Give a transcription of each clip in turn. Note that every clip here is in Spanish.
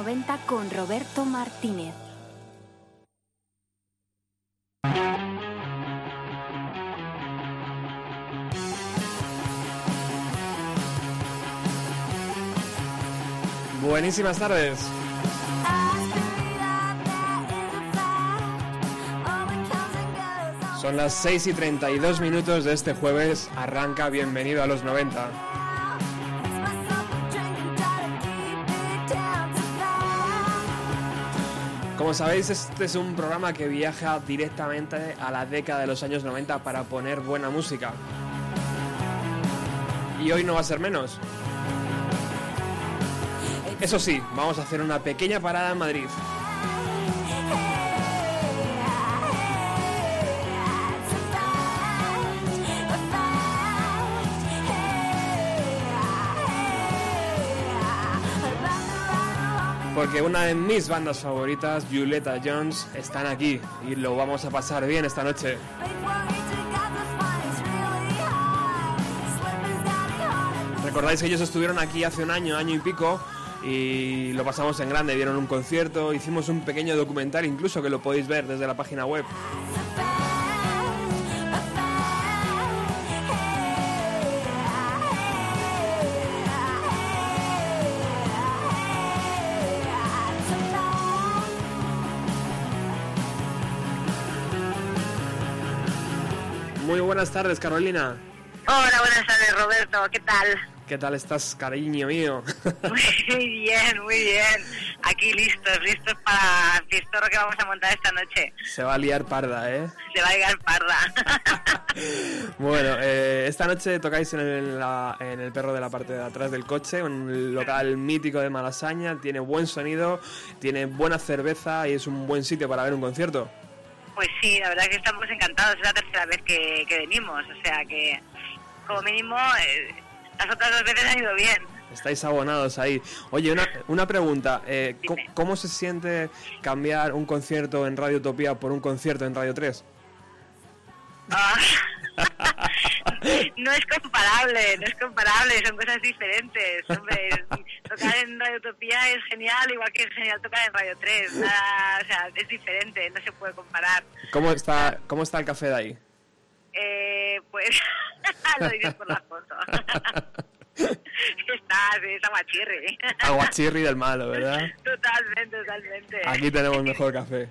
90 con Roberto Martínez. Buenísimas tardes. Son las 6 y 32 minutos de este jueves. Arranca Bienvenido a los 90. Como sabéis, este es un programa que viaja directamente a la década de los años 90 para poner buena música. Y hoy no va a ser menos. Eso sí, vamos a hacer una pequeña parada en Madrid. Porque una de mis bandas favoritas, Violeta Jones, están aquí y lo vamos a pasar bien esta noche. Recordáis que ellos estuvieron aquí hace un año, año y pico, y lo pasamos en grande, dieron un concierto, hicimos un pequeño documental incluso que lo podéis ver desde la página web. Muy buenas tardes, Carolina. Hola, buenas tardes, Roberto. ¿Qué tal? ¿Qué tal estás, cariño mío? Muy bien, muy bien. Aquí listos, listos para el fiestorro que vamos a montar esta noche. Se va a liar parda, ¿eh? Se va a liar parda. bueno, eh, esta noche tocáis en el, la, en el perro de la parte de atrás del coche, un local mítico de Malasaña, tiene buen sonido, tiene buena cerveza y es un buen sitio para ver un concierto. Pues sí, la verdad que estamos encantados, es la tercera vez que, que venimos, o sea que como mínimo eh, las otras dos veces han ido bien. Estáis abonados ahí. Oye, una, una pregunta. Eh, ¿cómo, ¿Cómo se siente cambiar un concierto en Radio Utopía por un concierto en Radio 3? Ah. no es comparable, no es comparable, son cosas diferentes. Hombre, tocar en Radio Utopía es genial, igual que es genial tocar en Radio 3. Nada, o sea, es diferente, no se puede comparar. ¿Cómo está, cómo está el café de ahí? Eh, pues lo dices por la foto. Está, sí, es aguachirri. Aguachirri del malo, ¿verdad? Totalmente, totalmente. Aquí tenemos mejor café.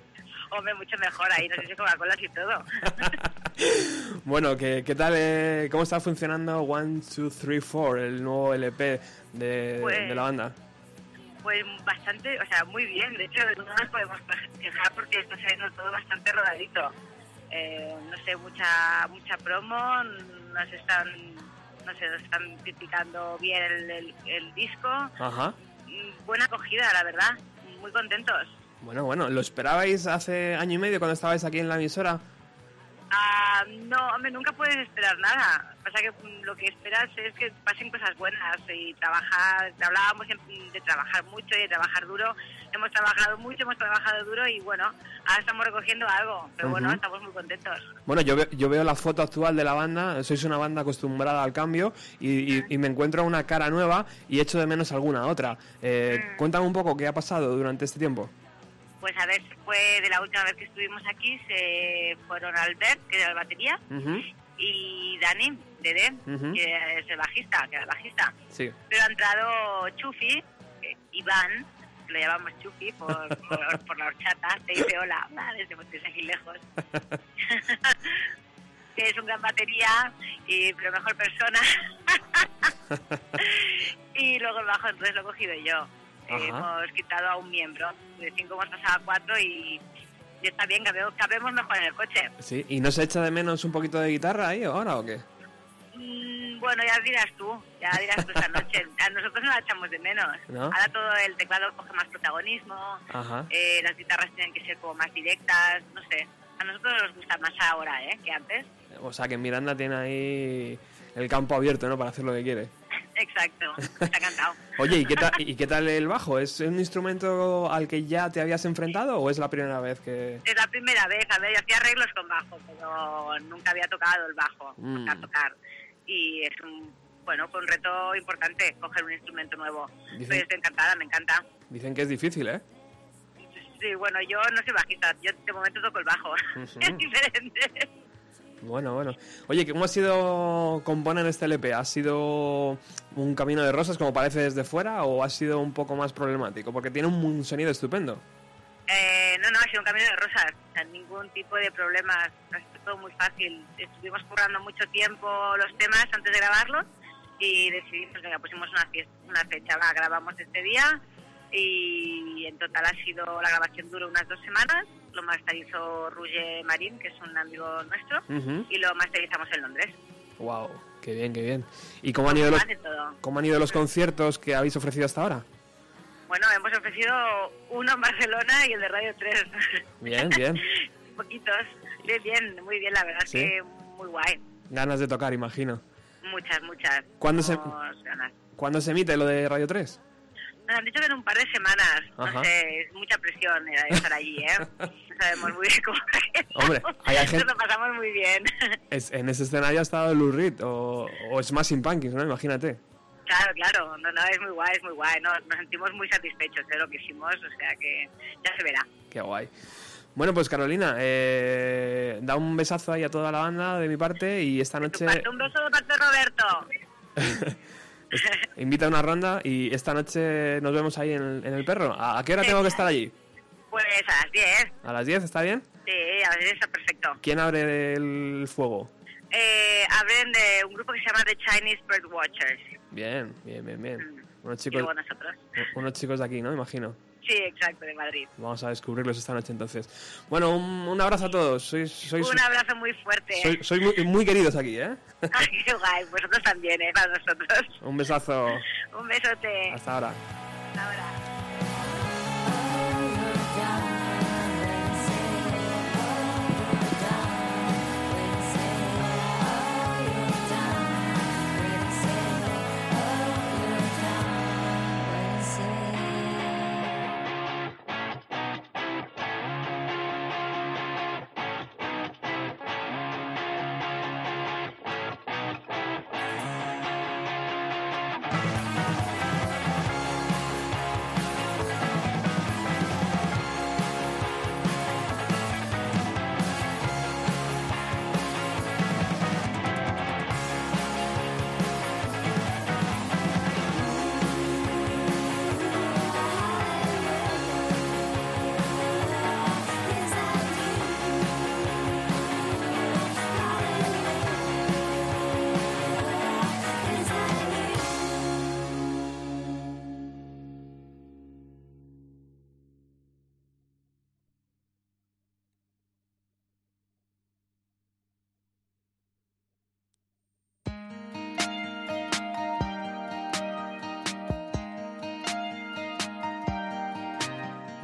Hombre, mucho mejor ahí, no sé si Coca-Cola y todo. bueno, ¿qué, qué tal? Eh, ¿Cómo está funcionando One, Two, Three, Four, el nuevo LP de, Pues- de la banda? Pues bastante, o sea, muy bien. De hecho, no nos podemos quejar porque está saliendo todo bastante rodadito. Eh, no sé, mucha mucha promo, nos están, no sé, nos están criticando bien el, el- el disco. Ajá. Mm, Buena acogida, la verdad. Muy contentos. Bueno, bueno, ¿lo esperabais hace año y medio cuando estabais aquí en la emisora? Ah, no, hombre, nunca puedes esperar nada. Pasa que mm, lo que esperas es que pasen cosas buenas y trabajar. Hablábamos de trabajar mucho y de trabajar duro. Hemos trabajado mucho, hemos trabajado duro y bueno, ahora estamos recogiendo algo. Pero bueno, estamos muy contentos. Bueno, yo, ve- yo veo la foto actual de la banda, sois una banda acostumbrada al cambio y, y- y me encuentro una cara nueva y echo de menos alguna otra. Eh. Cuéntame un poco qué ha pasado durante este tiempo. Pues a ver, fue de la última vez que estuvimos aquí, se fueron Albert, que era el batería, y Dani, Dede, que es el bajista, que era el bajista. Sí. Pero ha entrado Chufi, eh, Iván, que lo llamamos Chufi por, por, por la horchata, te dice hola, va, desde desde aquí lejos. que es un gran batería, y, pero mejor persona. y luego el bajo, entonces lo he cogido yo. Ajá. hemos quitado a un miembro, de cinco hemos pasado a cuatro y, y está bien, cabemos, cabemos mejor en el coche. Sí, ¿y no se echa de menos un poquito de guitarra ahí ahora o qué? Mm, Bueno, ya dirás tú, ya dirás tú esta noche. A nosotros no la echamos de menos. ¿No? Ahora todo el teclado coge más protagonismo, eh, las guitarras tienen que ser como más directas, no sé. A nosotros nos gusta más ahora, ¿eh? Que antes. O sea que Miranda tiene ahí el campo abierto, ¿no? Para hacer lo que quiere. Exacto, está cantado. Oye, ¿y qué, tal, ¿y qué tal el bajo? ¿Es un instrumento al que ya te habías enfrentado o es la primera vez que...? Es la primera vez, a ver, yo hacía arreglos con bajo, pero nunca había tocado el bajo, Mm. tocar, tocar. Y es un, bueno, fue un reto importante coger un instrumento nuevo. Dicen- Pero estoy encantada, me encanta. Dicen que es difícil, ¿eh? Sí, bueno, yo no soy bajista, yo de momento toco el bajo. Es diferente. Bueno, bueno. Oye, ¿cómo ha sido componer este LP? ¿Ha sido un camino de rosas como parece desde fuera o ha sido un poco más problemático? Porque tiene un, sonido estupendo. Eh, no, no, ha sido un camino de rosas, o sea, ningún tipo de problemas, ha sido todo muy fácil. Estuvimos currando mucho tiempo los temas antes de grabarlos y decidimos, venga, pusimos una, fies- una fecha, va, grabamos este día y en total ha sido, la grabación duró unas dos semanas, lo masterizó Ruge Marín, que es un amigo nuestro, y lo masterizamos en Londres. Wow, qué bien, qué bien. ¿Y cómo han, ido los, cómo han ido los conciertos que habéis ofrecido hasta ahora? Bueno, hemos ofrecido uno en Barcelona y el de Radio 3. Bien, bien. Poquitos. Bien, bien, muy bien, la verdad ¿Sí? es que muy guay. Ganas de tocar, imagino. Muchas, muchas. ¿Cuándo se- ganas. ¿Cuándo se emite lo de Radio 3? Nos han dicho que en un par de semanas. Ajá. No sé, es mucha presión eh, estar allí, ¿eh? No sabemos muy bien cómo Hombre, hay gente- Nos lo pasamos muy bien. Es- en ese escenario ha estado Lou Reed o, o Smashing Pumpkins, ¿no? Imagínate. claro, claro. No, no, es muy guay, es muy guay. No, nos sentimos muy satisfechos de lo que hicimos, o sea que ya se verá. Qué guay. Bueno, pues Carolina, eh, da un besazo ahí a toda la banda de mi parte y esta noche Un beso de parte de Roberto. Invita a una ronda y esta noche nos vemos ahí en el, en el perro. ¿A, a qué hora tengo que estar allí? Pues a las 10. ¿A las 10? ¿Está bien? Sí, a las 10 está perfecto. ¿Quién abre el fuego? Eh, abren de un grupo que se llama The Chinese Bird Watchers. Bien, bien, bien, bien. Mm. Unos chicos, unos chicos de aquí, ¿no? Imagino. Sí, exacto, de Madrid. Vamos a descubrirlos esta noche entonces. Bueno, un, un abrazo a todos. Sois, sois, Un abrazo muy fuerte. sois, sois muy, muy queridos aquí, ¿eh? Ay, qué guay. Vosotros también, ¿eh? Para nosotros. Un besazo. Un besote. Hasta ahora. Hasta ahora.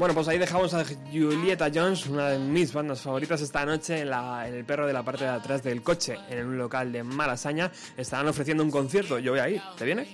Bueno, pues ahí dejamos a Julieta Jones, una de mis bandas favoritas esta noche en, la, en el perro de la parte de atrás del coche, en un local de Malasaña. Estarán ofreciendo un concierto. Yo voy a ir. ¿Te vienes?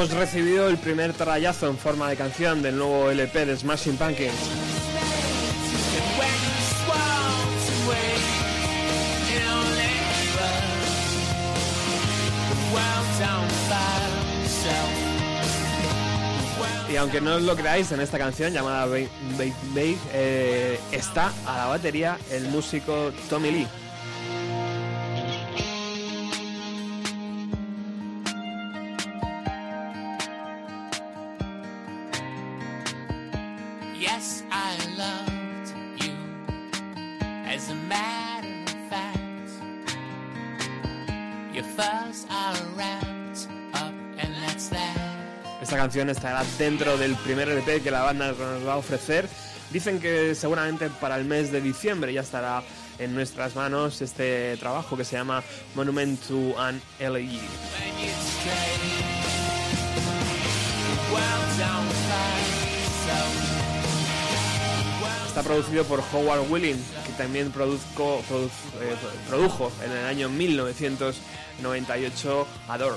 Hemos recibido el primer trayazo en forma de canción del nuevo LP de Smashing Pumpkins. Y aunque no os lo creáis, en esta canción llamada Babe Babe Babe, eh, está a la batería el músico Tommy Lee. Canción estará dentro del primer LP que la banda nos va a ofrecer. Dicen que seguramente para el mes de diciembre ya estará en nuestras manos este trabajo que se llama Monument to an. LE. Está producido por Howard Willing, que también produzco- produ- eh, produjo en el año 1998 Adore.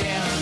down.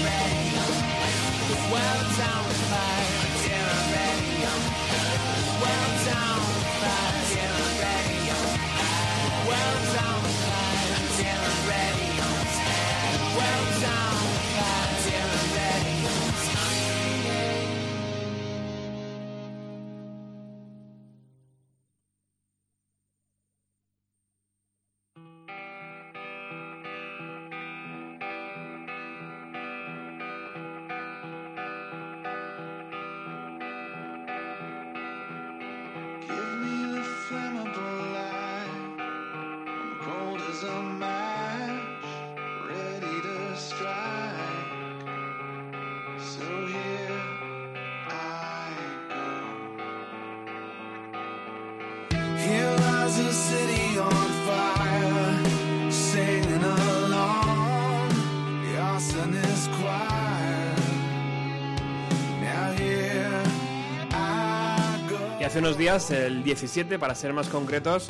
Unos días, el 17 para ser más concretos,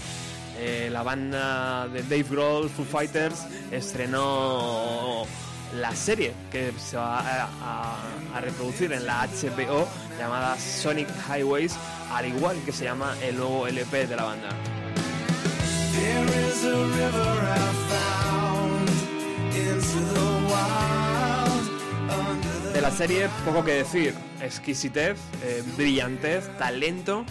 eh, la banda de Dave Grohl, Foo Fighters, estrenó la serie que se va a, a- a reproducir en la HBO llamada Sonic Highways, al igual que se llama el nuevo LP de la banda. De la serie, poco que decir. Exquisitez, eh, brillantez, talento,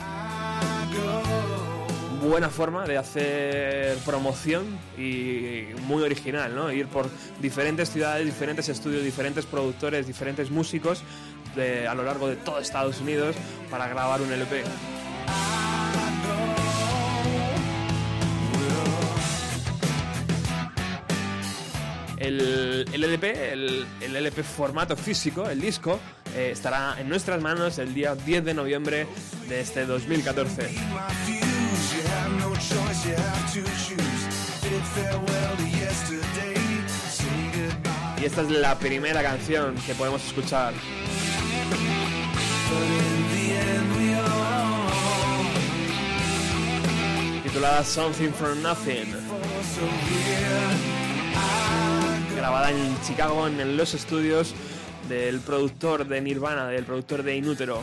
buena forma de hacer promoción y muy original, ¿no? Ir por diferentes ciudades, diferentes estudios, diferentes productores, diferentes músicos de- a lo largo de todo Estados Unidos para grabar un LP. El, el LP, el, el LP formato físico, el disco, eh, estará en nuestras manos el día 10 de noviembre de este 2014. my fuse. You have no choice, you have to choose. Bid farewell to yesterday. Say goodbye. Y esta es la primera canción que podemos escuchar. Titulada Something from Nothing. Grabada en Chicago en los estudios del productor de Nirvana, del productor de Inútero.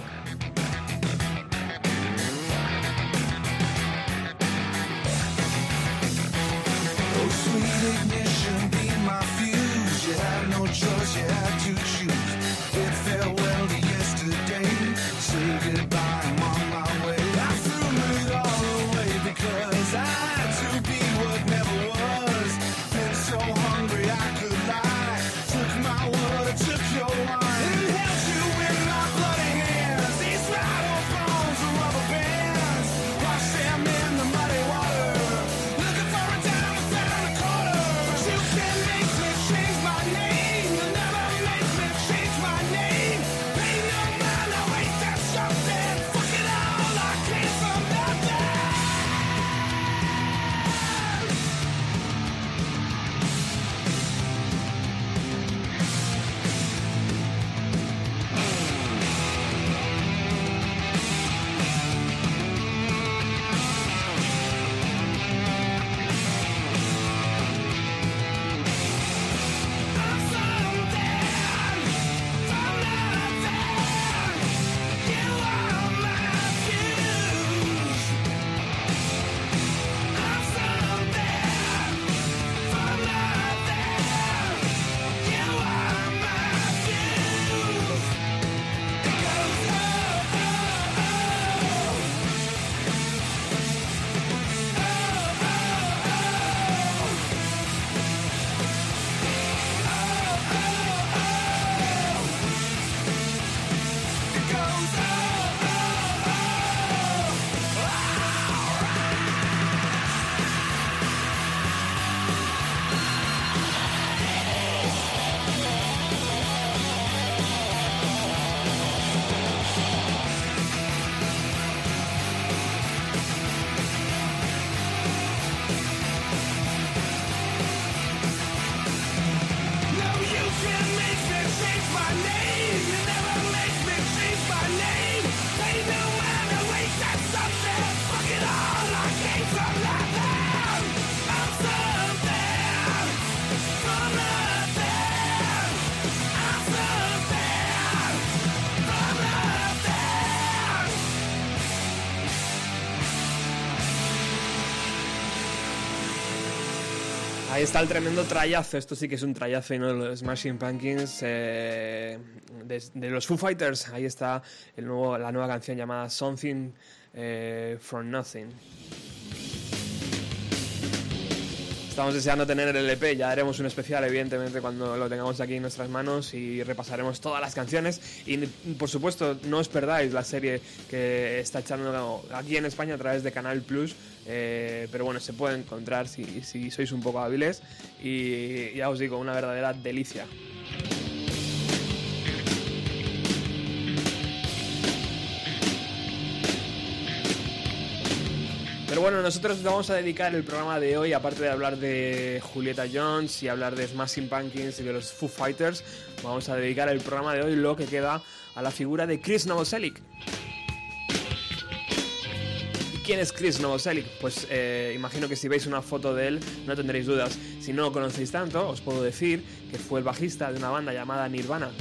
Está el tremendo trayazo, esto sí que es un trayazo y no los Smashing Pumpkins eh, de, los Foo Fighters. Ahí está el nuevo, la nueva canción llamada Something eh, from Nothing. Estamos deseando tener el LP, ya haremos un especial evidentemente cuando lo tengamos aquí en nuestras manos y repasaremos todas las canciones y por supuesto no os perdáis la serie que está echando aquí en España a través de Canal Plus, eh, pero bueno, se puede encontrar si, si sois un poco hábiles y ya os digo, una verdadera delicia. Pero bueno, nosotros vamos a dedicar el programa de hoy, aparte de hablar de Julieta Jones y hablar de Smashing Pumpkins y de los Foo Fighters, vamos a dedicar el programa de hoy lo que queda a la figura de Chris Novoselic. ¿Y ¿Quién es Chris Novoselic? Pues eh, imagino que si veis una foto de él no tendréis dudas. Si no lo conocéis tanto, os puedo decir que fue el bajista de una banda llamada Nirvana.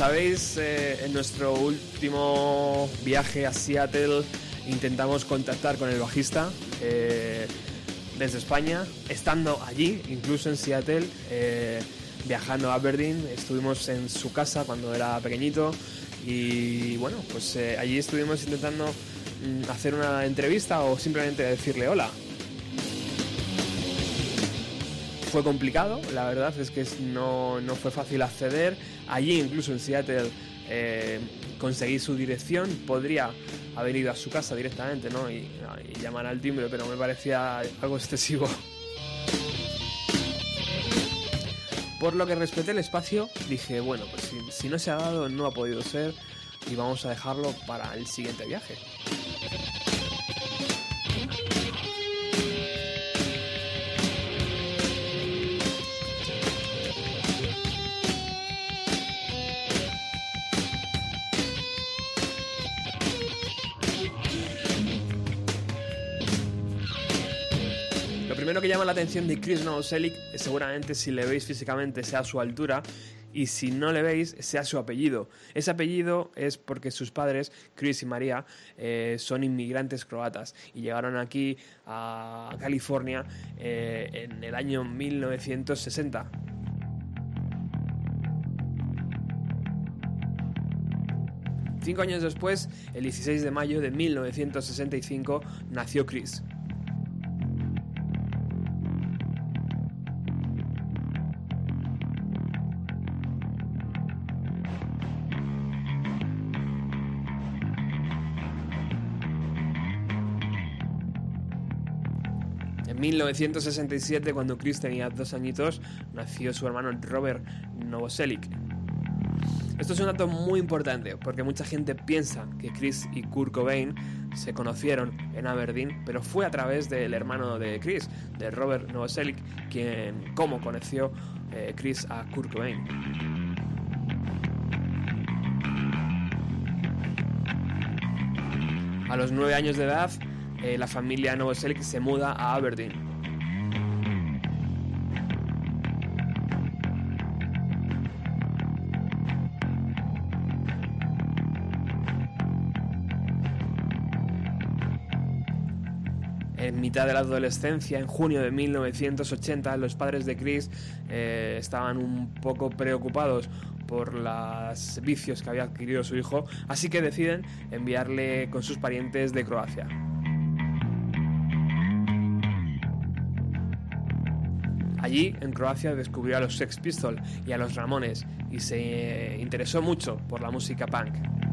Sabéis, eh, en nuestro último viaje a Seattle intentamos contactar con el bajista eh, desde España, estando allí, incluso en Seattle, eh, viajando a Aberdeen, estuvimos en su casa cuando era pequeñito y bueno, pues allí estuvimos intentando mm, hacer una entrevista o simplemente decirle hola. Fue complicado, la verdad es que no, no fue fácil acceder. Allí, incluso en Seattle, eh, conseguí su dirección. Podría haber ido a su casa directamente ¿no? y, llamar al timbre, pero me parecía algo excesivo. Por lo que respeté el espacio, dije, bueno, pues si no se ha dado, no ha podido ser y vamos a dejarlo para el siguiente viaje. Llama la atención de Chris Novoselic es seguramente si le veis físicamente sea su altura y si no le veis sea su apellido. Ese apellido es porque sus padres, Chris y María, eh, son inmigrantes croatas y llegaron aquí a California eh, en el año 1960. Cinco años después, el 16 de mayo de 1965, nació Chris. 1967, cuando Chris tenía dos añitos, nació su hermano Robert Novoselic. Esto es un dato muy importante porque mucha gente piensa que Chris y Kurt Cobain se conocieron en Aberdeen, pero fue a través del hermano de Chris, de Robert Novoselic, quien cómo conoció eh, Chris a Kurt Cobain. A los nueve años de edad, eh, la familia Novoselic se muda a Aberdeen. En mitad de la adolescencia, en junio de 1980, los padres de Chris eh, estaban un poco preocupados por los vicios que había adquirido su hijo, así que deciden enviarle con sus parientes de Croacia. Allí, en Croacia, descubrió a los Sex Pistols y a los Ramones y se eh, interesó mucho por la música punk.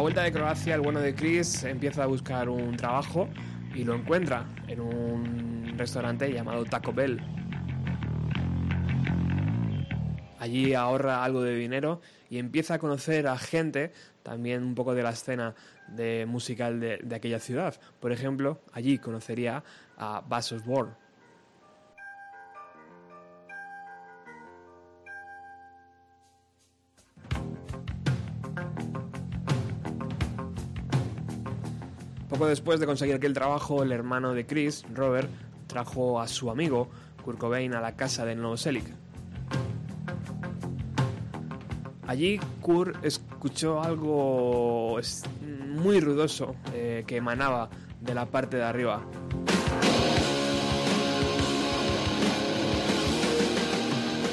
La vuelta de Croacia, el bueno de Chris empieza a buscar un trabajo y lo encuentra en un restaurante llamado Taco Bell. Allí ahorra algo de dinero y empieza a conocer a gente también un poco de la escena de musical de, aquella ciudad. Por ejemplo, allí conocería a Buzz Osborne. Poco después de conseguir aquel trabajo, el hermano de Chris, Robert, trajo a su amigo Kurt Cobain a la casa de Novoselic. Allí Kurt escuchó algo muy ruidoso eh, que emanaba de la parte de arriba.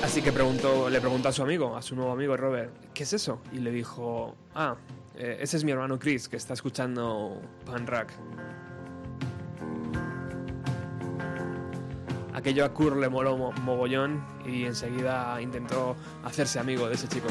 Así que le preguntó a su amigo, a su nuevo amigo Robert, ¿qué es eso? Y le dijo, ah, eh, ese es mi hermano Chris que está escuchando Pan Rock. Aquello a Kurt le moló mo- mogollón y enseguida intentó hacerse amigo de ese chico.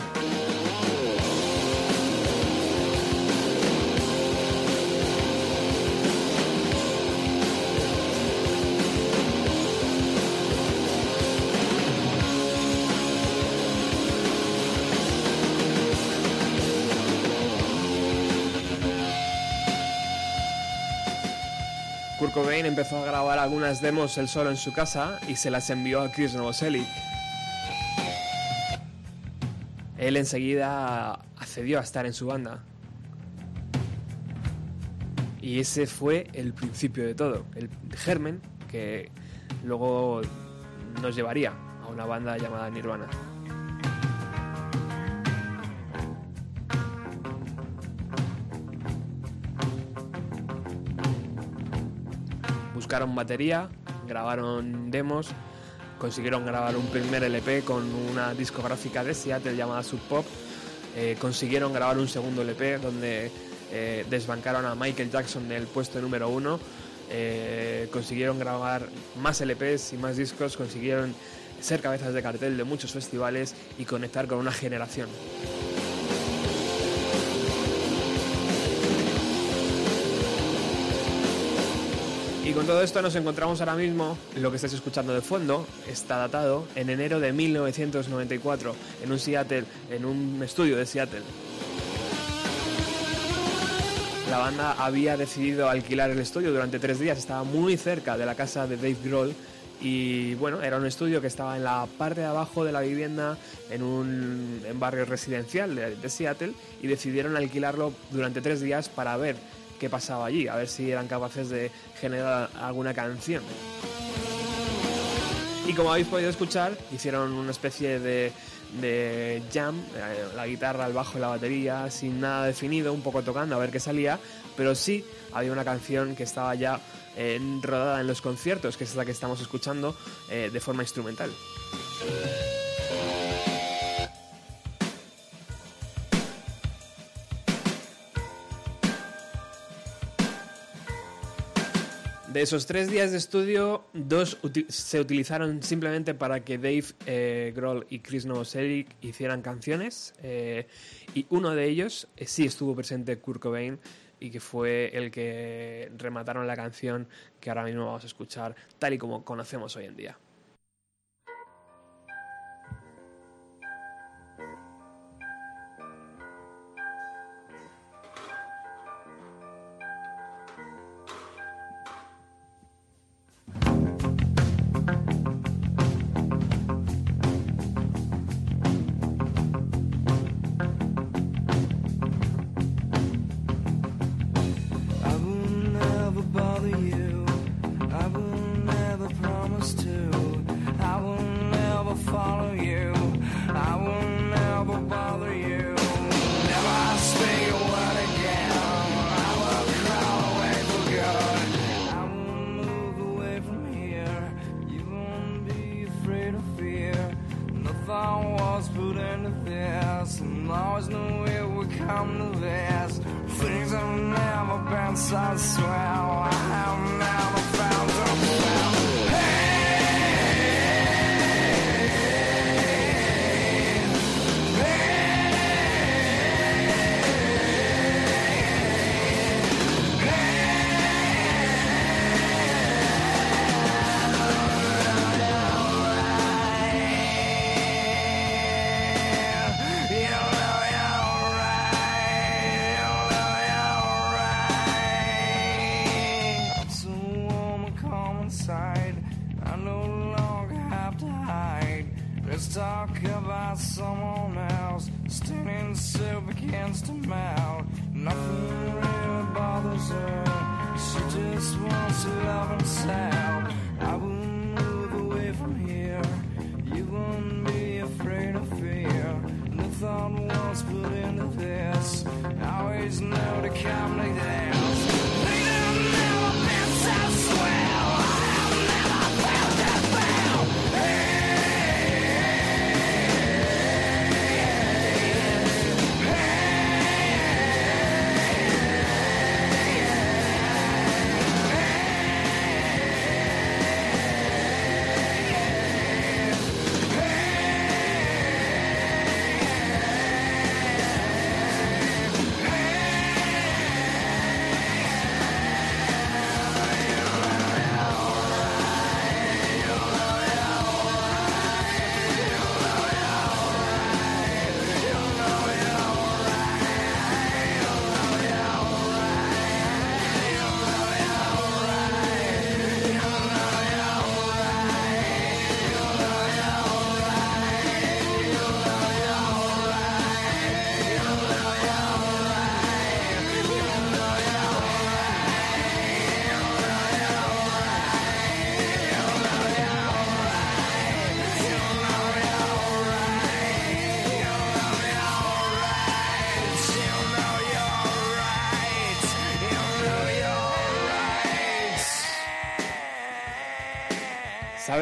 Cobain empezó a grabar algunas demos él solo en su casa y se las envió a Chris Novoselic. Él enseguida accedió a estar en su banda. Y ese fue el principio de todo, el germen que luego nos llevaría a una banda llamada Nirvana. Buscaron batería, grabaron demos, consiguieron grabar un primer LP con una discográfica de Seattle llamada Sub Pop, eh, consiguieron grabar un segundo LP donde eh, desbancaron a Michael Jackson del puesto número uno, eh, consiguieron grabar más LPs y más discos, consiguieron ser cabezas de cartel de muchos festivales y conectar con una generación. Con todo esto nos encontramos ahora mismo, lo que estáis escuchando de fondo está datado en enero de 1994 en un Seattle, en un estudio de Seattle. La banda había decidido alquilar el estudio durante tres días, estaba muy cerca de la casa de Dave Grohl y bueno, era un estudio que estaba en la parte de abajo de la vivienda en un barrio residencial de, de Seattle y decidieron alquilarlo durante tres días para ver qué pasaba allí, a ver si eran capaces de generar alguna canción. Y como habéis podido escuchar, hicieron una especie de, de jam, eh, la guitarra, el bajo y la batería, sin nada definido, un poco tocando a ver qué salía, pero sí había una canción que estaba ya eh, rodada en los conciertos, que es la que estamos escuchando eh, de forma instrumental. De esos tres días de estudio, dos se utilizaron simplemente para que Dave eh, Grohl y Chris Novoselic hicieran canciones. eh, y uno de ellos eh, sí estuvo presente Kurt Cobain y que fue el que remataron la canción que ahora mismo vamos a escuchar tal y como conocemos hoy en día. I have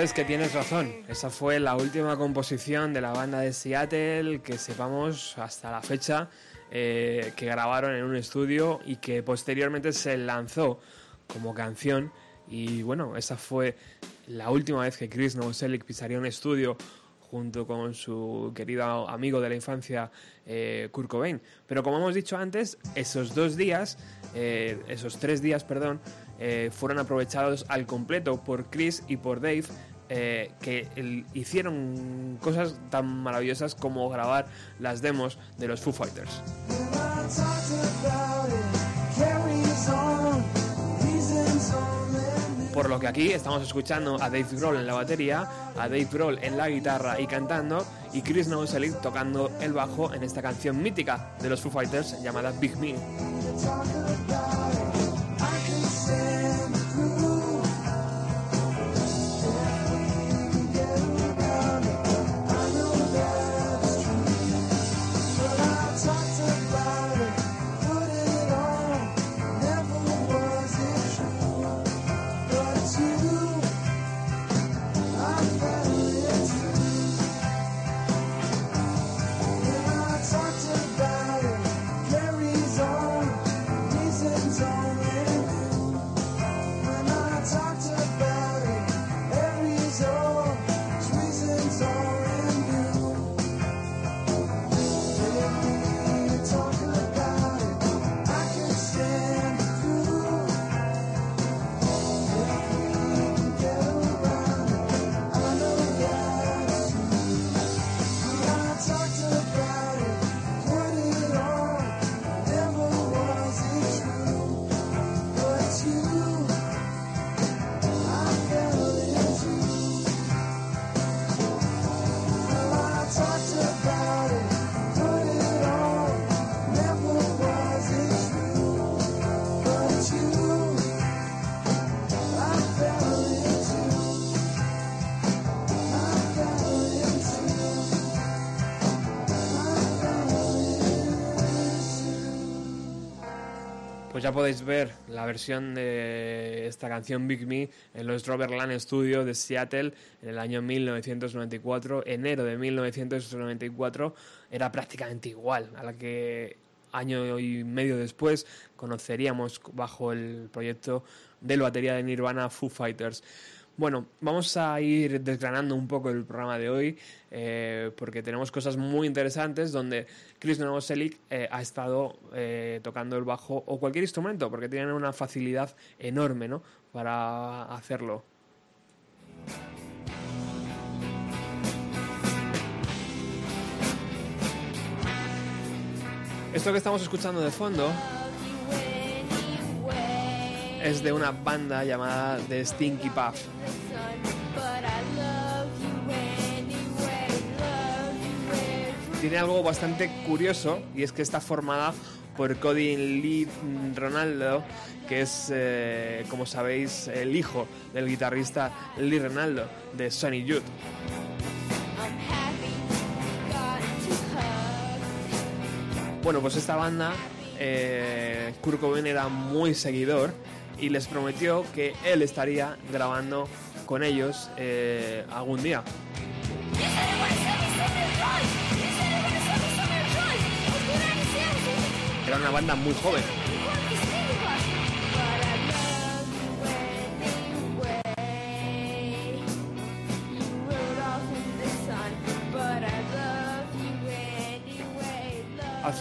Sabes que tienes razón. Esa fue la última composición de la banda de Seattle que sepamos hasta la fecha eh, que grabaron en un estudio y que posteriormente se lanzó como canción. Y bueno, esa fue la última vez que Chris Novoselic pisaría un estudio junto con su querido amigo de la infancia eh, Kurt Cobain. Pero como hemos dicho antes, esos dos días, eh, esos tres días, perdón, eh, fueron aprovechados al completo por Chris y por Dave. Eh, que hicieron cosas tan maravillosas como grabar las demos de los Foo Fighters. Por lo que aquí estamos escuchando a Dave Grohl en la batería, a Dave Grohl en la guitarra y cantando, y Chris Novoselic tocando el bajo en esta canción mítica de los Foo Fighters llamada Big Me. Podéis ver la versión de esta canción Big Me en los Robert Land Studios de Seattle en el año 1994, enero de 1994, era prácticamente igual a la que año y medio después conoceríamos bajo el proyecto de la batería de Nirvana Foo Fighters. Bueno, vamos a ir desgranando un poco el programa de hoy eh, porque tenemos cosas muy interesantes donde Chris Novoselic eh, ha estado eh, tocando el bajo o cualquier instrumento porque tienen una facilidad enorme ¿no? para hacerlo. Esto que estamos escuchando de fondo es de una banda llamada The Stinky Puff. Tiene algo bastante curioso y es que está formada por Cody Lee Ronaldo, que es, eh, como sabéis, el hijo del guitarrista Lee Ronaldo de Sonny Youth. Bueno, pues esta banda, eh, Kurt Cobain era muy seguidor y les prometió que él estaría grabando con ellos eh, algún día. Era una banda muy joven.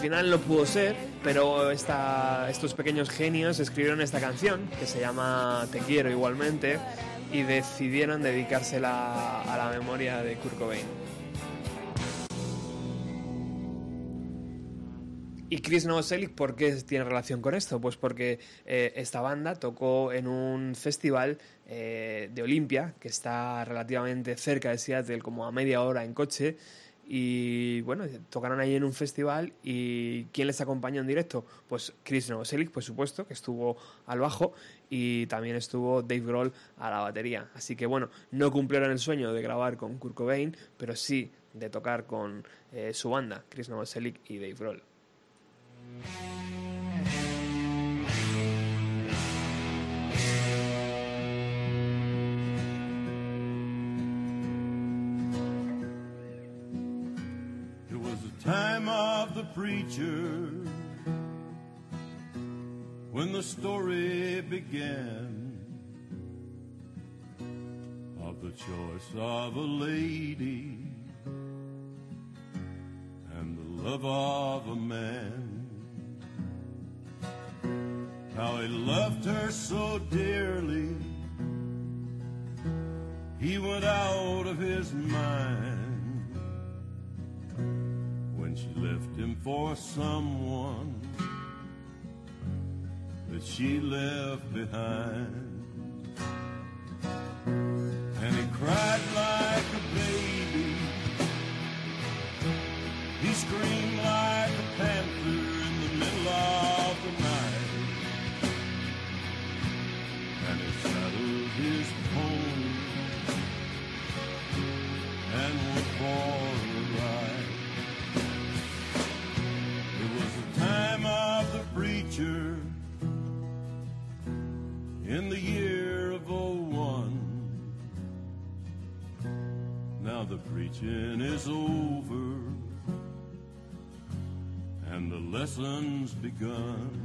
Final no pudo ser, pero esta- estos pequeños genios escribieron esta canción que se llama Te quiero igualmente y decidieron dedicársela a la memoria de Kurt Cobain. Y Chris Novoselic, ¿por qué tiene relación con esto? Pues porque eh, esta banda tocó en un festival eh, de Olimpia, que está relativamente cerca de Seattle, como a media hora en coche. Y bueno, tocaron ahí en un festival. ¿Y quién les acompañó en directo? Pues Chris Novoselic, por supuesto, que estuvo al bajo. Y también estuvo Dave Grohl a la batería. Así que bueno, no cumplieron el sueño de grabar con Kurt Cobain, pero sí de tocar con eh, su banda, Chris Novoselic y Dave Grohl. Of the preacher when the story began of the choice of a lady and the love of a man. How he loved her so dearly, he went out of his mind left him for someone that she left behind. And he cried like a baby. He screamed preaching is over and the lesson's begun.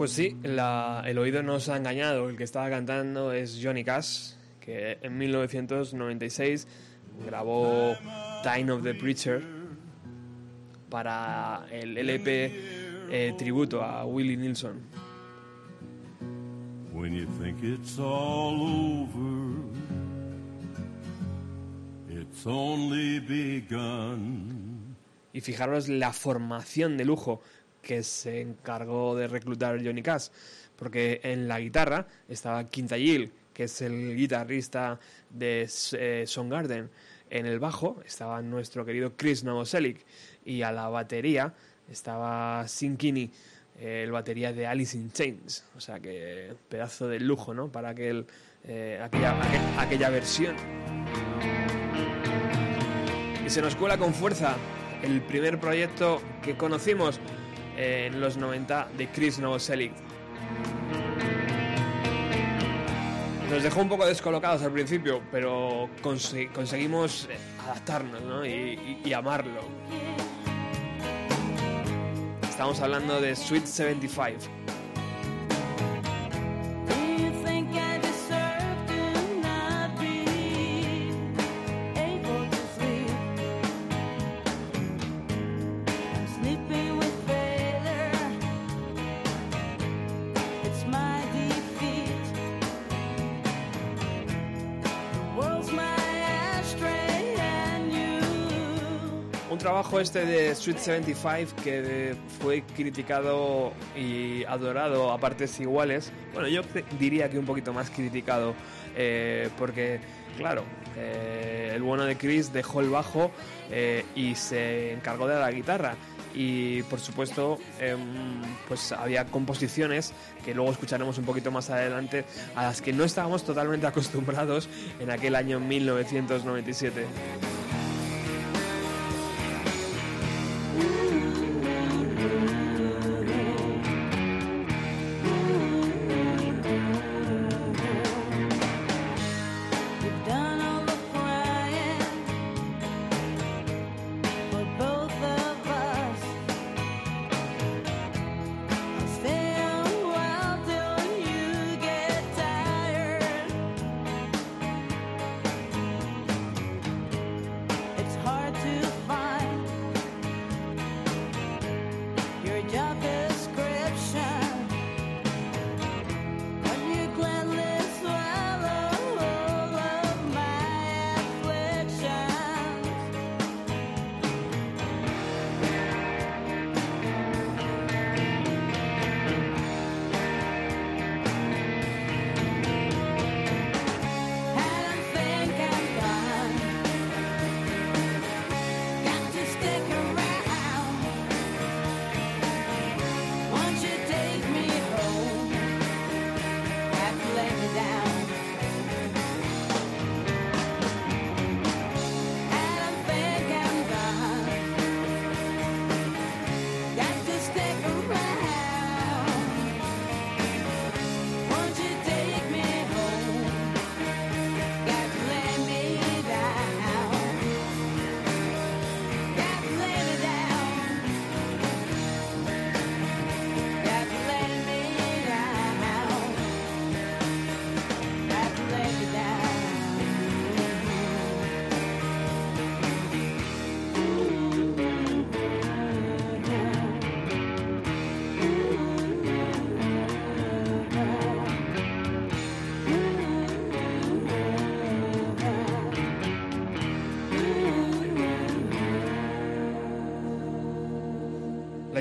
Pues sí, la- el oído nos ha engañado. El que estaba cantando es Johnny Cash, que en 1996 grabó Time of the Preacher para el LP eh, tributo a Willie Nilsson. When you think it's all over, it's only begun. Y fijaros la formación de lujo que se encargó de reclutar Johnny Cash, porque en la guitarra estaba Quinta Gill, que es el guitarrista de eh, Soundgarden. En el bajo estaba nuestro querido Chris Novoselic y a la batería estaba Sin Kinney, eh, el batería de Alice in Chains. O sea que pedazo de lujo, ¿no? Para eh, aquella, aqu- aquella versión. Y se nos cuela con fuerza el primer proyecto que conocimos en los 90 de Chris Novoselic. Nos dejó un poco descolocados al principio, pero conse- conseguimos adaptarnos ¿no? y, y- y amarlo. Estamos hablando de Sweet 75. Este de Sweet 75 que fue criticado y adorado a partes iguales. Bueno, yo diría que un poquito más criticado, eh, porque, claro, eh, el bueno de Chris dejó el bajo eh, y se encargó de la guitarra. y por supuesto em, pues había composiciones que luego escucharemos un poquito más adelante a las que no estábamos totalmente acostumbrados en aquel año 1997.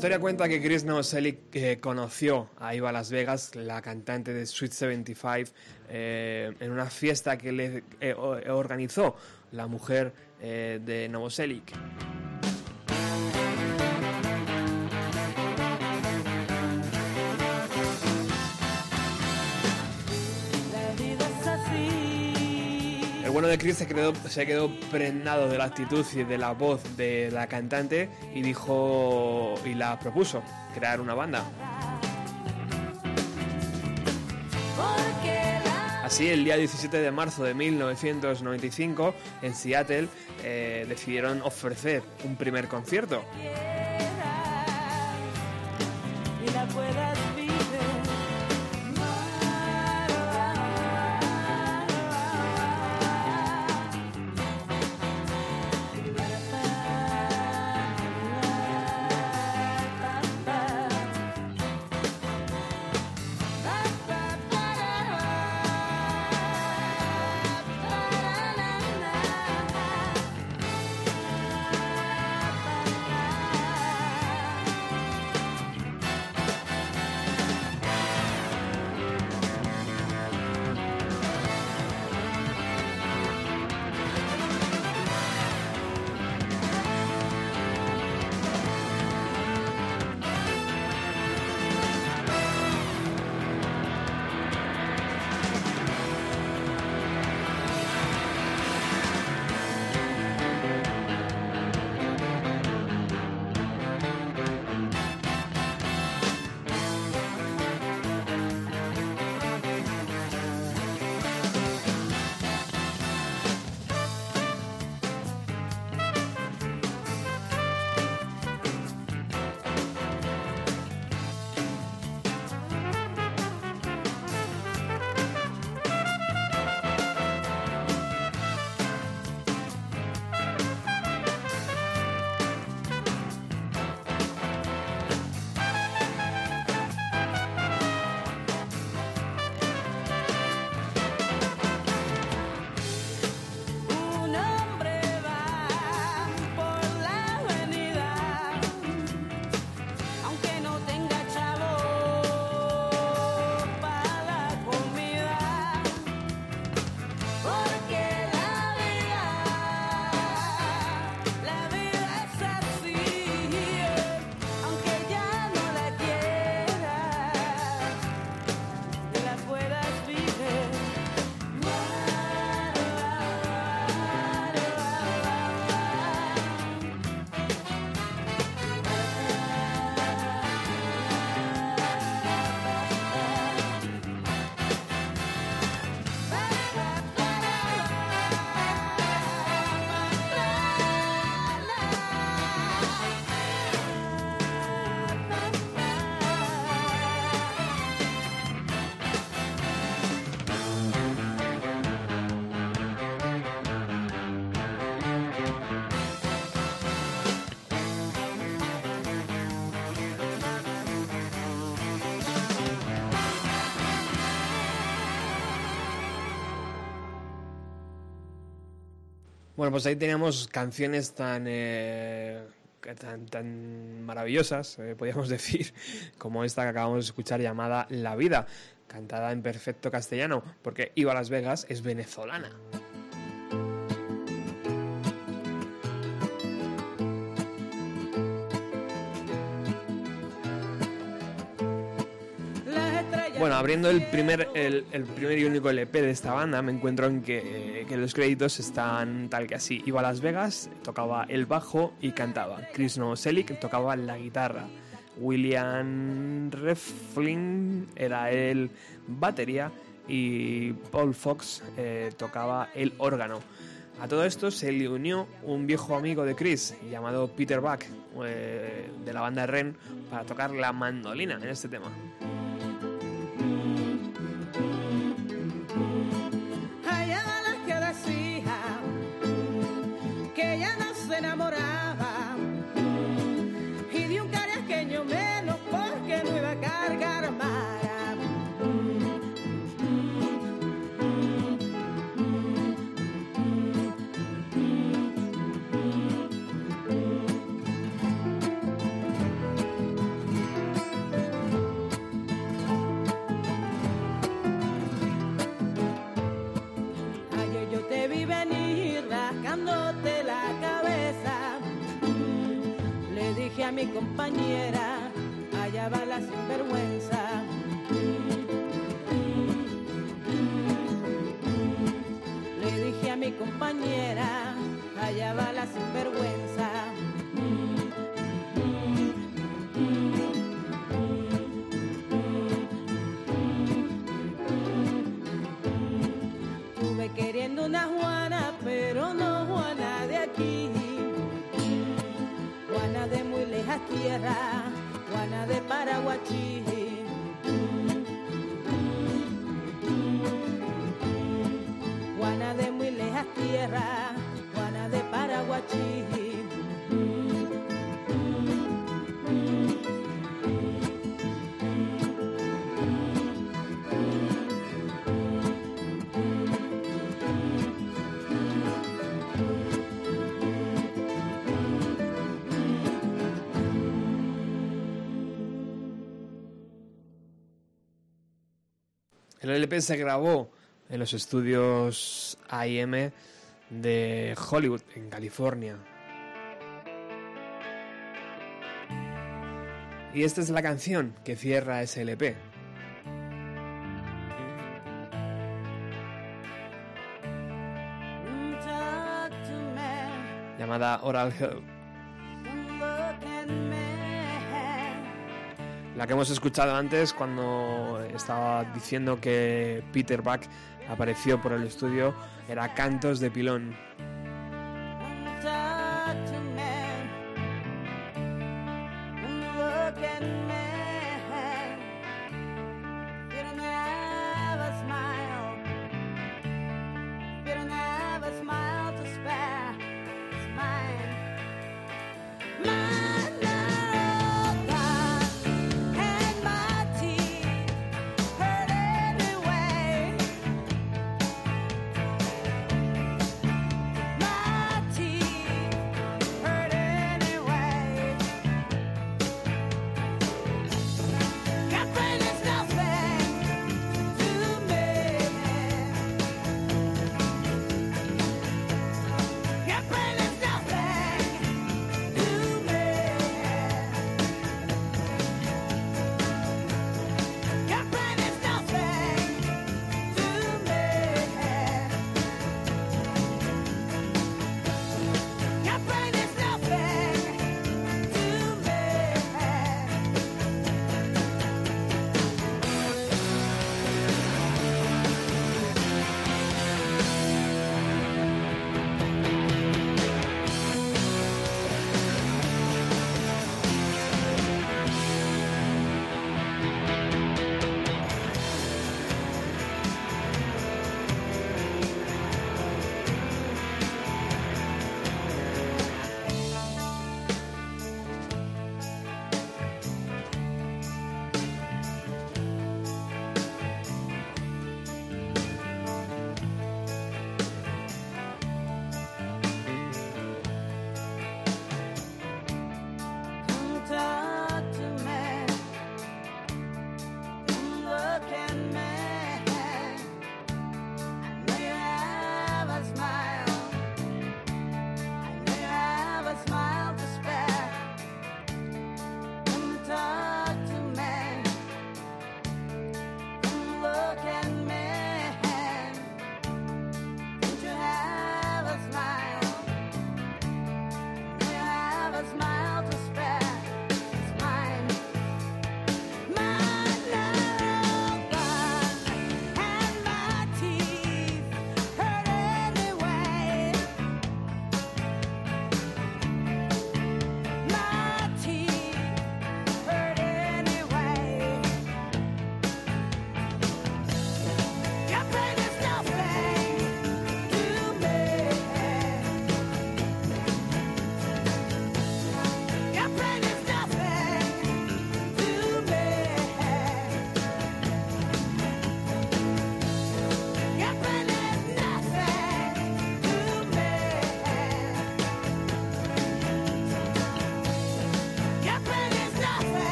Historia cuenta que Chris Novoselic eh, conoció a Iva Las Vegas, la cantante de Sweet 75, eh, en una fiesta que le eh, o- organizó la mujer eh, de Novoselic. Bueno de Chris se quedó, se quedó prendado de la actitud y de la voz de la cantante y dijo y la propuso crear una banda. Así, el día 17 de marzo de 1995, en Seattle, eh, decidieron ofrecer un primer concierto. Bueno, pues ahí teníamos canciones tan, eh, tan, tan maravillosas, eh, podríamos decir, como esta que acabamos de escuchar llamada La Vida, cantada en perfecto castellano, porque Iba a Las Vegas es venezolana. Bueno, abriendo el primer, el, el primer y único LP de esta banda, me encuentro en que, que los créditos están tal que así. Iba a Las Vegas, tocaba el bajo y cantaba. Chris Novoselic tocaba la guitarra. William Reflin era el batería y Paul Fox eh, tocaba el órgano. A todo esto se le unió un viejo amigo de Chris llamado Peter Buck eh, de la banda Ren para tocar la mandolina en este tema. A mi compañera, allá va la sinvergüenza. Le dije a mi compañera, allá va la sinvergüenza. Tuve queriendo una Juana, pero no Juana de aquí. Lejas tierra, Juana de Paraguachí. Juana de muy lejas tierra, Juana de Paraguachí. El LP se grabó en los estudios AIM de Hollywood, en California. Y esta es la canción que cierra ese LP. Llamada Oral Health. La que hemos escuchado antes cuando estaba diciendo que Peter Buck apareció por el estudio era Cantos de Pilón.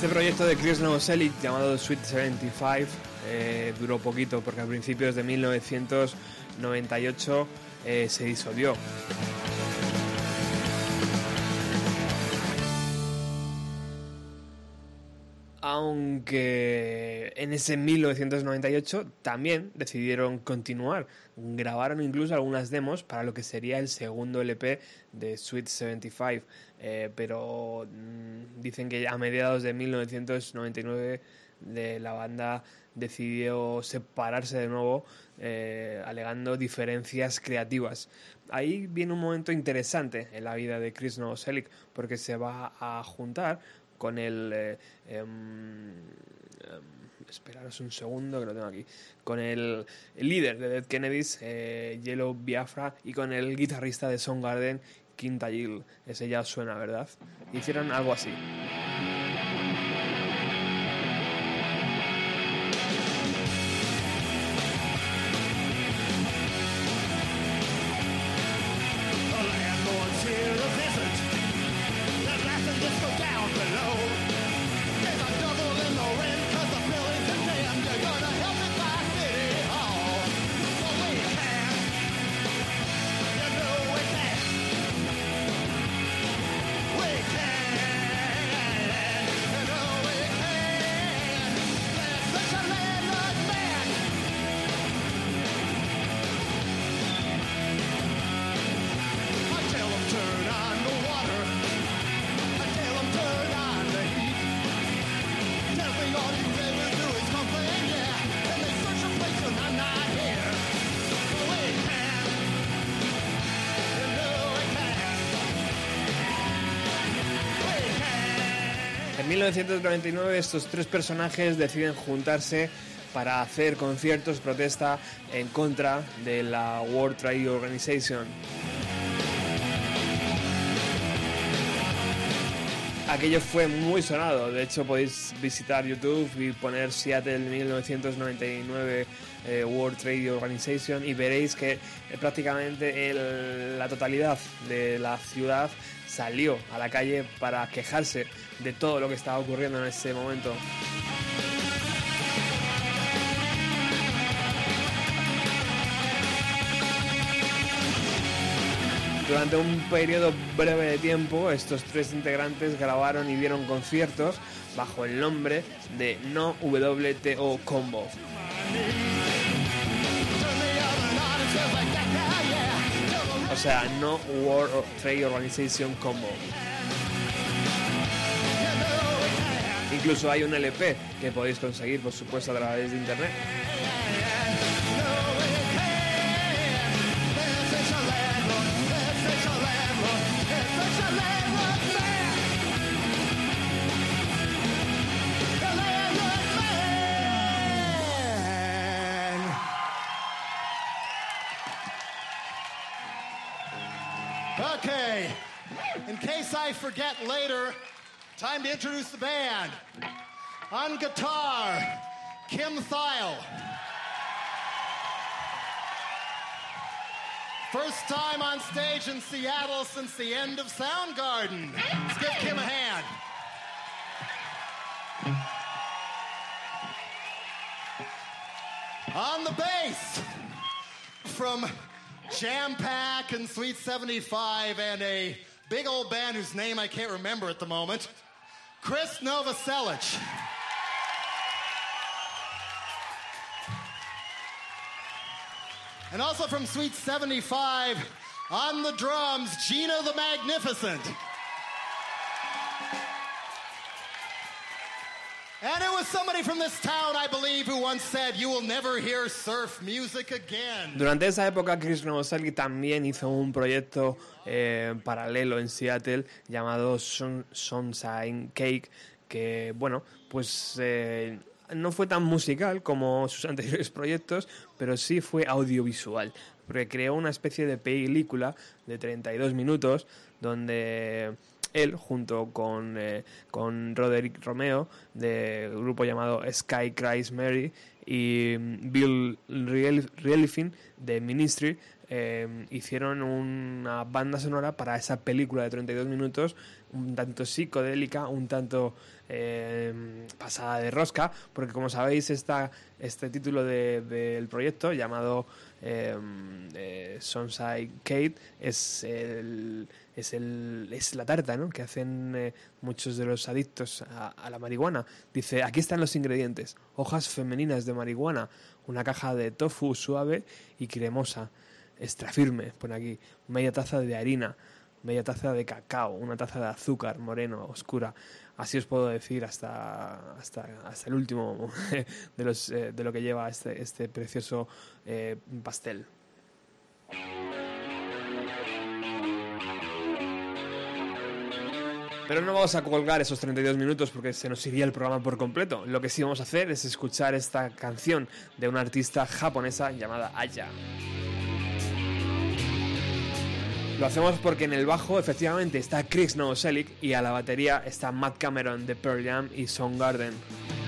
Este proyecto de Chris Novoselic llamado Sweet 75 eh, duró poquito porque a principios de 1998 eh, se disolvió. Aunque en ese 1998 también decidieron continuar. Grabaron incluso algunas demos para lo que sería el segundo LP de Sweet 75. Eh, pero mm, dicen que a mediados de 1999 de la banda decidió separarse de nuevo eh, alegando diferencias creativas. Ahí viene un momento interesante en la vida de Chris Novoselic porque se va a juntar con el... eh, em, em, esperaros un segundo que lo tengo aquí. Con el, el líder de Dead Kennedys, eh, Yellow Biafra, y con el guitarrista de Soundgarden, Quinta Gill. Ese ya suena, ¿verdad? Hicieron algo así. 1999 estos tres personajes deciden juntarse para hacer conciertos protesta en contra de la World Trade Organization. Aquello fue muy sonado, de hecho podéis visitar YouTube y poner Seattle 1999 eh, World Trade Organization y veréis que eh, prácticamente la totalidad de la ciudad salió a la calle para quejarse de todo lo que estaba ocurriendo en ese momento. Durante un periodo breve de tiempo, estos tres integrantes grabaron y dieron conciertos bajo el nombre de No WTO Combo. O sea, No World Trade Organization Combo. Incluso hay un LP que podéis conseguir, por supuesto, a través de internet. In case I forget later, time to introduce the band. On guitar, Kim Thile. First time on stage in Seattle since the end of Soundgarden. Let's give Kim a hand. On the bass, from Jam Pack and Sweet 75 and a big old band whose name I can't remember at the moment, Chris Novoselic. And also from Sweet 75, on the drums, Gina the Magnificent. And it was somebody from this town, I believe, who once said, You will never hear surf music again. Durante esa época, Chris Novoselic también hizo un proyecto eh, paralelo en Seattle llamado Sun- Sunshine Cake, que, bueno, pues eh, no fue tan musical como sus anteriores proyectos, pero sí fue audiovisual, porque creó una especie de película de 32 minutos donde él, junto con, eh, con Roderick Romeo, del grupo llamado Sky Cries Mary, y mm, Bill Riel- Rielifin, de Ministry, eh, hicieron una banda sonora para esa película de 32 minutos, un tanto psicodélica, un tanto eh, pasada de rosca, porque como sabéis, este título de- del proyecto llamado eh, Kate es el, es el es la tarta ¿no? que hacen eh, muchos de los adictos a, la marihuana. Dice, aquí están los ingredientes. Hojas femeninas de marihuana, una caja de tofu suave y cremosa, extra firme, pone aquí, media taza de harina, media taza de cacao, una taza de azúcar moreno, oscura. Así os puedo decir hasta, hasta, hasta el último de, los, eh, de lo que lleva este, este precioso eh, pastel. Pero no vamos a colgar esos 32 minutos porque se nos iría el programa por completo. Lo que sí vamos a hacer es escuchar esta canción de una artista japonesa llamada Aya. Lo hacemos porque en el bajo efectivamente está Chris Novoselic y a la batería está Matt Cameron de Pearl Jam y Soundgarden. ¿Y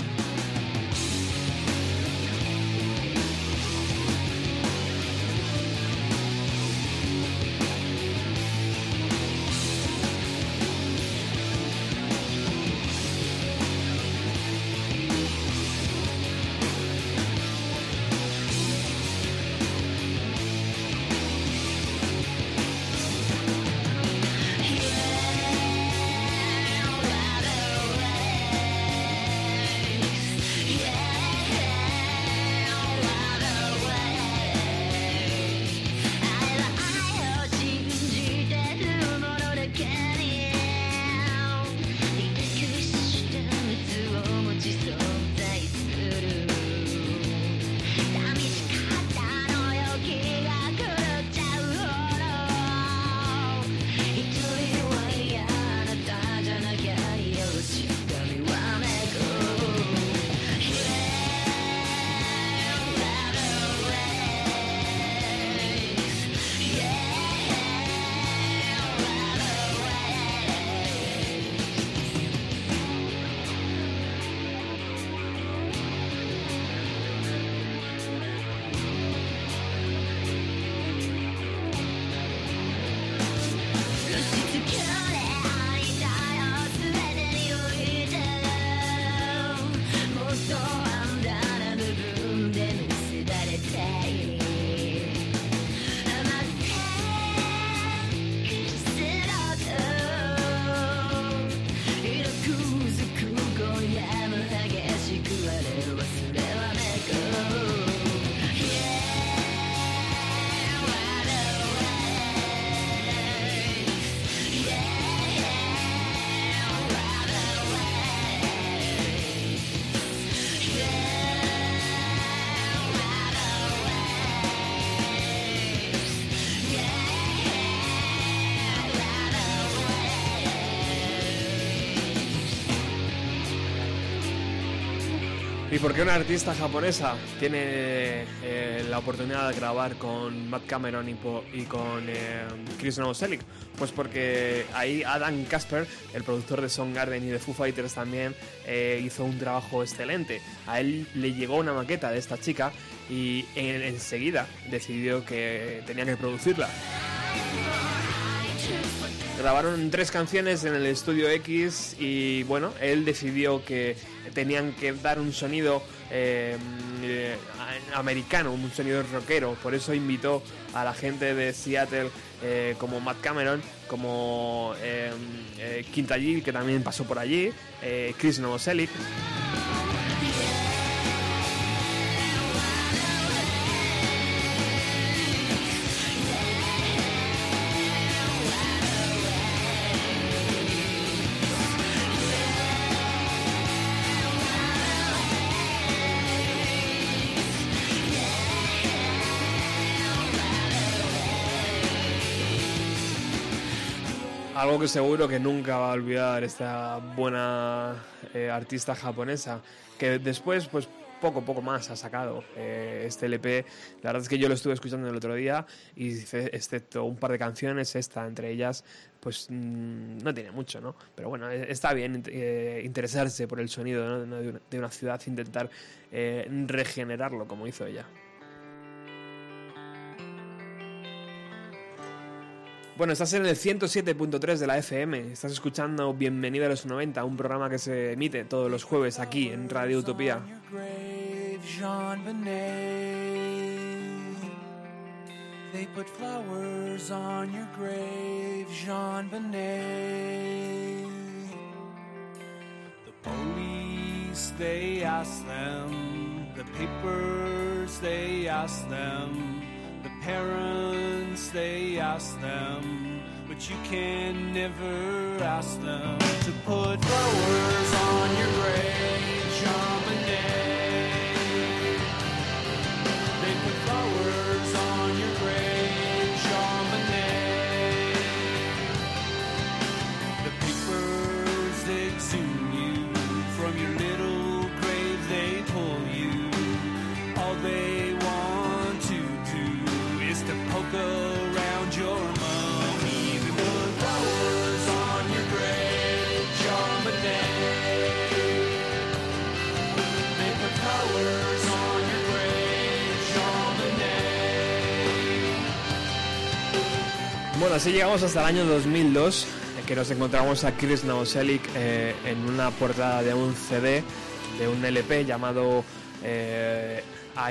por qué una artista japonesa tiene eh, la oportunidad de grabar con Matt Cameron y, con eh, Chris Novoselic? Pues porque ahí Adam Casper, el productor de Soundgarden y de Foo Fighters también, eh, hizo un trabajo excelente. A él le llegó una maqueta de esta chica y en- enseguida decidió que tenía que producirla. Grabaron tres canciones en el estudio X y bueno, él decidió que tenían que dar un sonido eh, eh, americano, un sonido rockero. Por eso invitó a la gente de Seattle eh, como Matt Cameron, como Quinta Gil, que también pasó por allí, Chris Novoselic. Algo que seguro que nunca va a olvidar esta buena eh, artista japonesa, que después, pues poco poco más ha sacado eh, este LP. La verdad es que yo lo estuve escuchando el otro día y excepto un par de canciones, esta entre ellas, pues mm, no tiene mucho, ¿no? Pero bueno, eh, está bien eh, interesarse por el sonido ¿no? de, una, de una ciudad, intentar eh, regenerarlo como hizo ella. Bueno, estás en el 107.3 de la FM. Estás escuchando Bienvenido a los 90, un programa que se emite todos los jueves aquí en Radio Utopía. They put flowers on your grave, Jean. The police, they ask them. The papers, they ask them. Parents, they ask them. But you can never ask them to put flowers on your grave, Así llegamos hasta el año 2002, eh, que nos encontramos a Chris Novoselic eh, en una portada de un CD, de un LP llamado eh,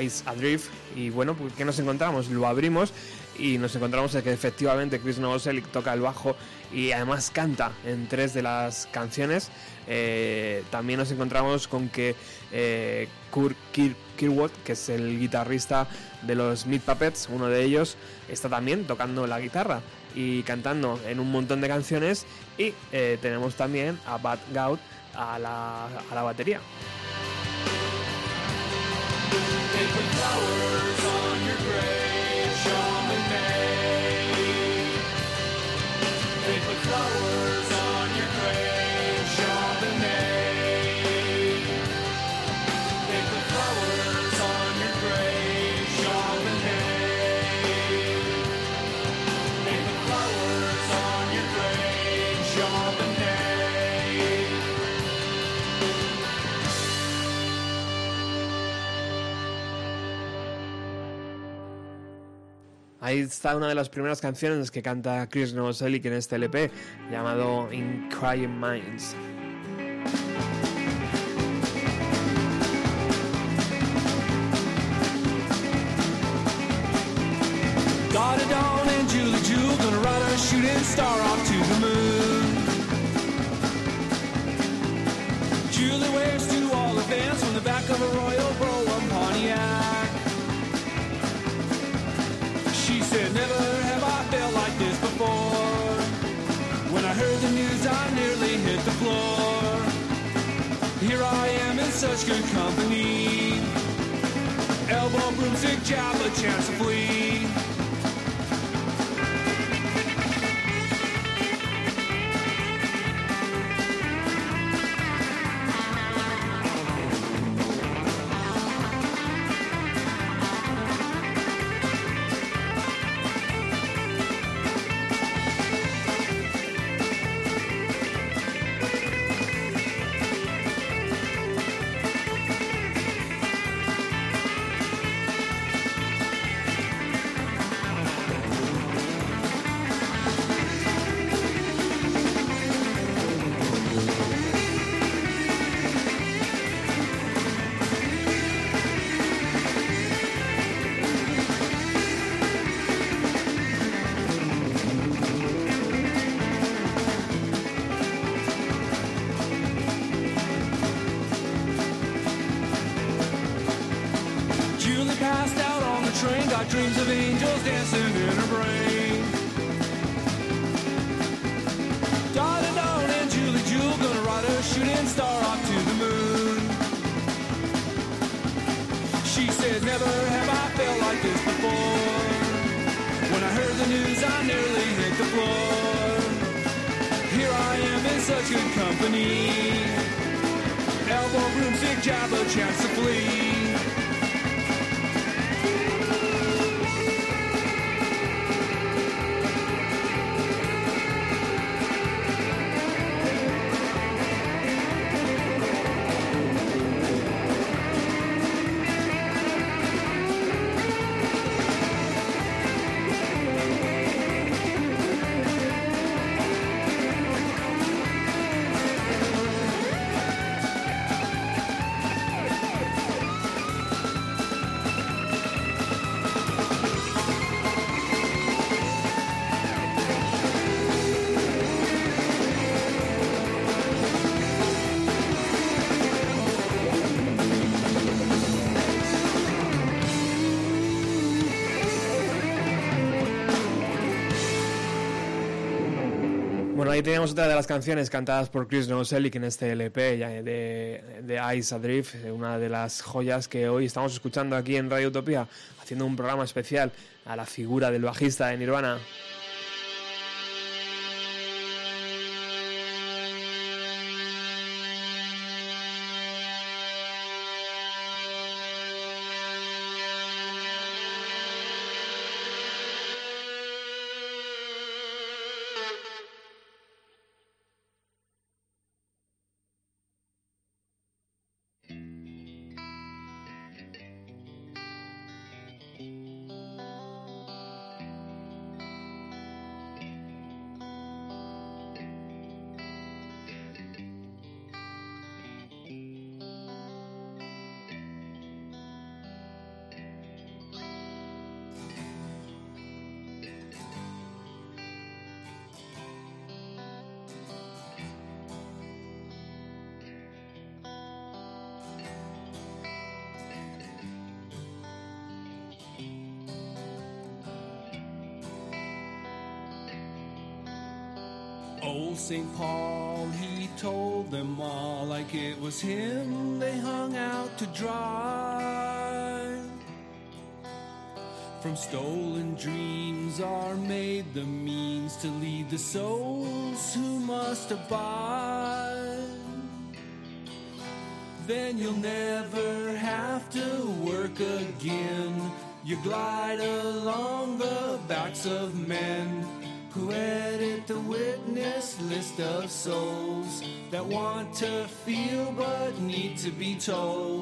Ice Adrift. Y bueno, pues, ¿qué nos encontramos? Lo abrimos y nos encontramos que efectivamente Chris Novoselic toca el bajo y además canta en tres de las canciones. Eh, también nos encontramos con que eh, Kurt Kir- Kirkwood, que es el guitarrista de los Meat Puppets, uno de ellos, está también tocando la guitarra y cantando en un montón de canciones. Y eh, tenemos también a Bad Gout a la, a la batería. Ahí está una de las primeras canciones que canta Chris Novoselic en este LP, llamado In Crying Minds. Dottie Dawn and Julie Jewel gonna ride a shooting star off to the moon. Julie waves to all fans from the back of a Royal Brougham Never have I felt like this before. When I heard the news, I nearly hit the floor. Here I am in such good company. Elbow, broomstick, jab, a chance to flee. another chance ahí teníamos otra de las canciones cantadas por Chris Novoselic en este LP de, de Ice Adrift, una de las joyas que hoy estamos escuchando aquí en Radio Utopía, haciendo un programa especial a la figura del bajista de Nirvana. Old St. Paul, he told them all like it was him they hung out to dry. From stolen dreams are made the means to lead the souls who must abide. Then you'll never have to work again. You glide along the backs of men who edit the witness list of souls that want to feel but need to be told.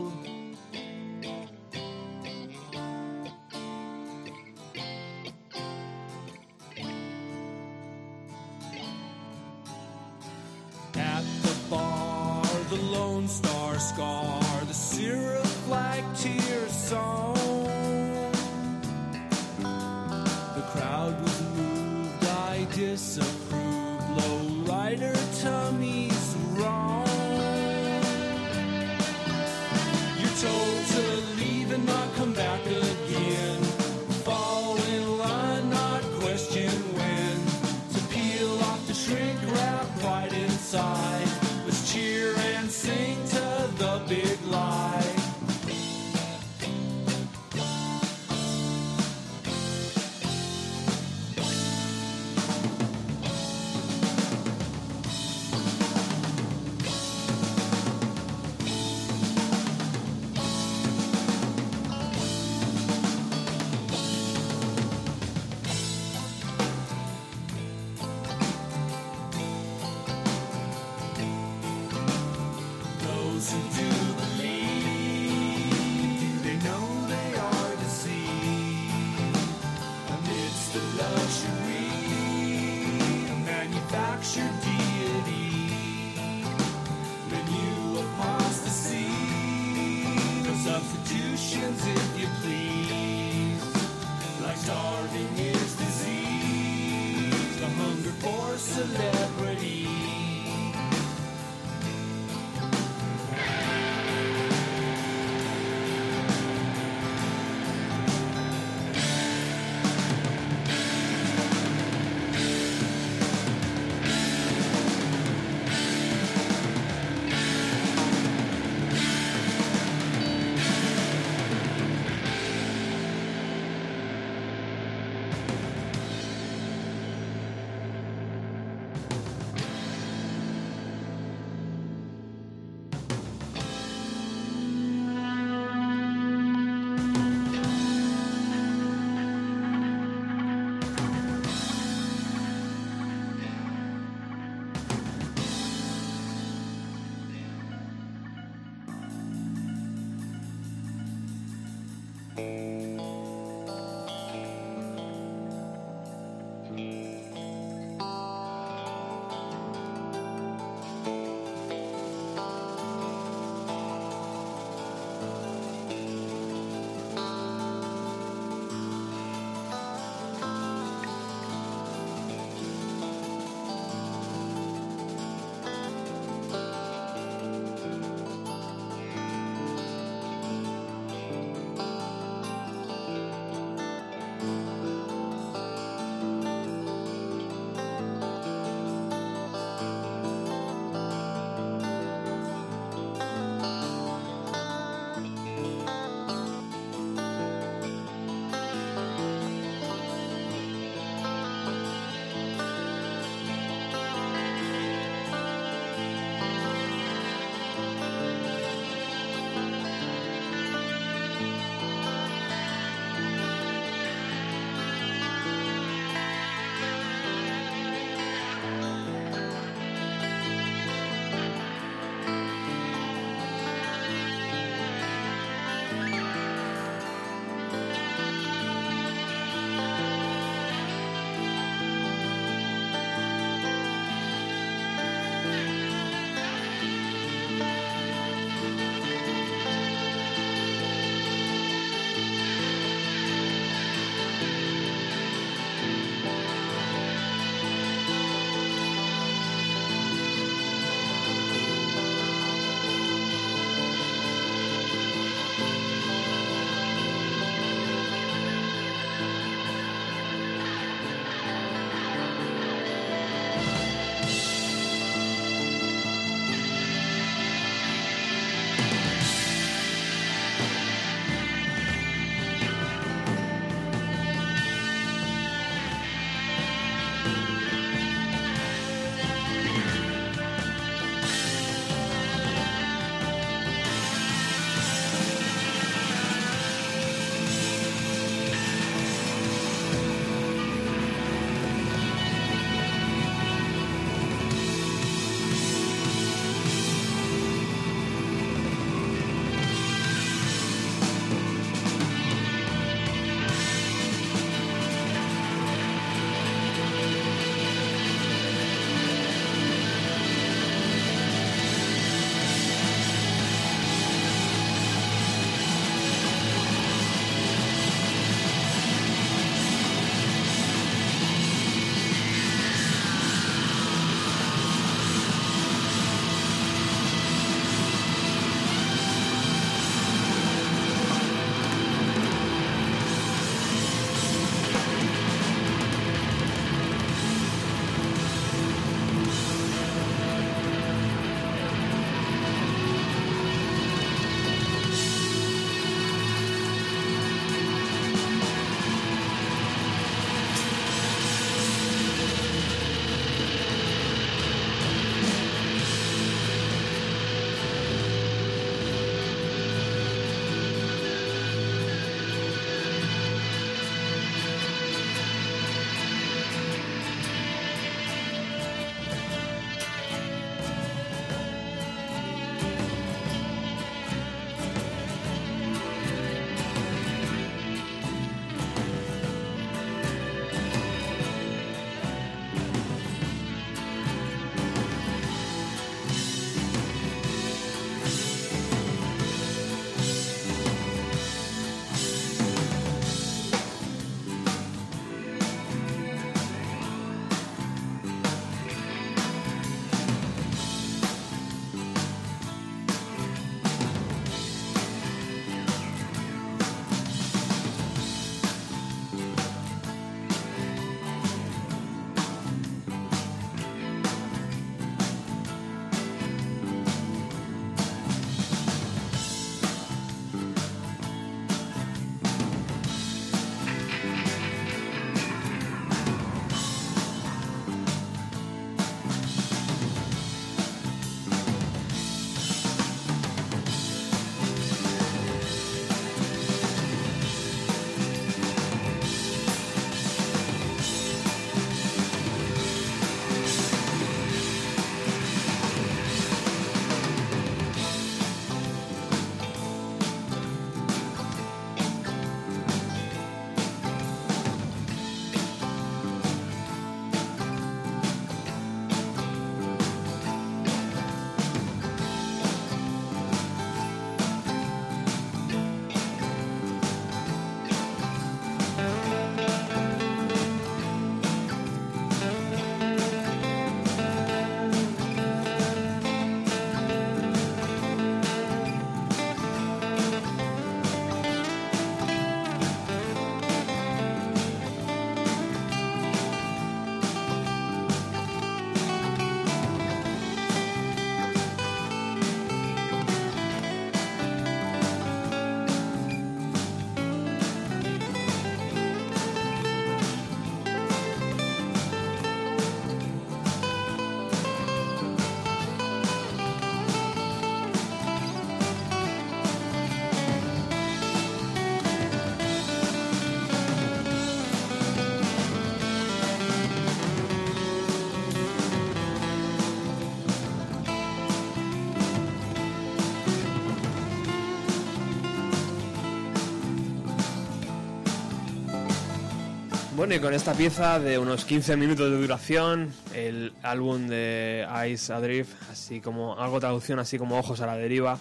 Con esta pieza de unos 15 minutos de duración, el álbum de Ice Adrift, así como algo traducción, así como Ojos a la Deriva,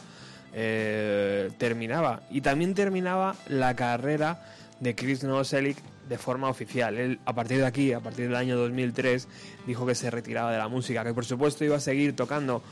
eh, terminaba. Y también terminaba la carrera de Chris Novoselic de forma oficial. Él, a partir de aquí, a partir del año 2003, dijo que se retiraba de la música, que por supuesto iba a seguir tocando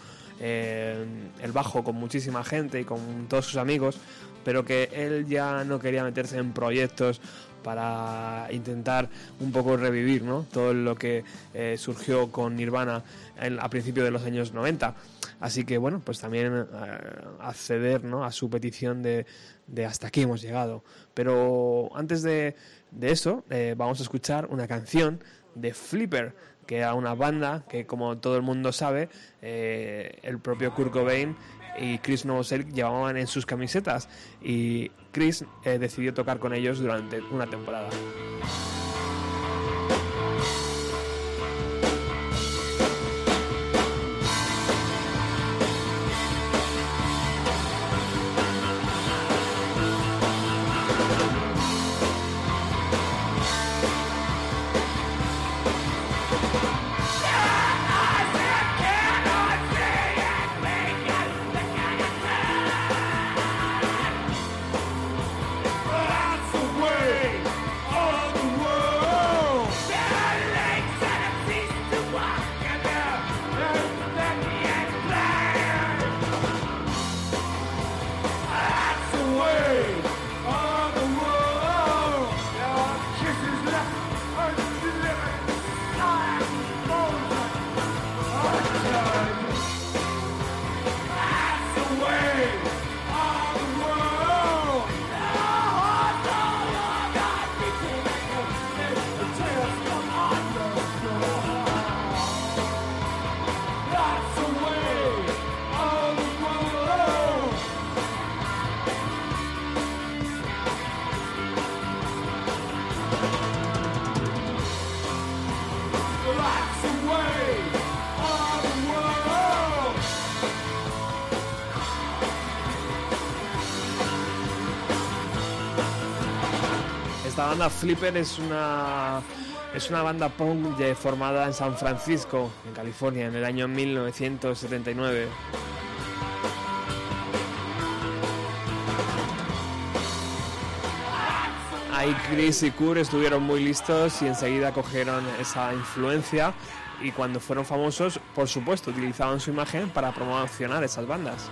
eh, el bajo con muchísima gente y con todos sus amigos, pero que él ya no quería meterse en proyectos para intentar un poco revivir ¿no? todo lo que eh, surgió con Nirvana en- a principios de los años 90. Así que bueno, pues también eh, acceder ¿no? a su petición de, de hasta aquí hemos llegado. Pero antes de, de eso, eh, vamos a escuchar una canción de Flipper, que era una banda que, como todo el mundo sabe, eh, el propio Kurt Cobain y Chris Novoselic llevaban en sus camisetas y Chris eh, decidió tocar con ellos durante una temporada. Banda Flipper es una es una banda punk formada en San Francisco, en California, en el año 1979. Ahí Chris y Kurt estuvieron muy listos y enseguida cogieron esa influencia y cuando fueron famosos, por supuesto, utilizaban su imagen para promocionar esas bandas.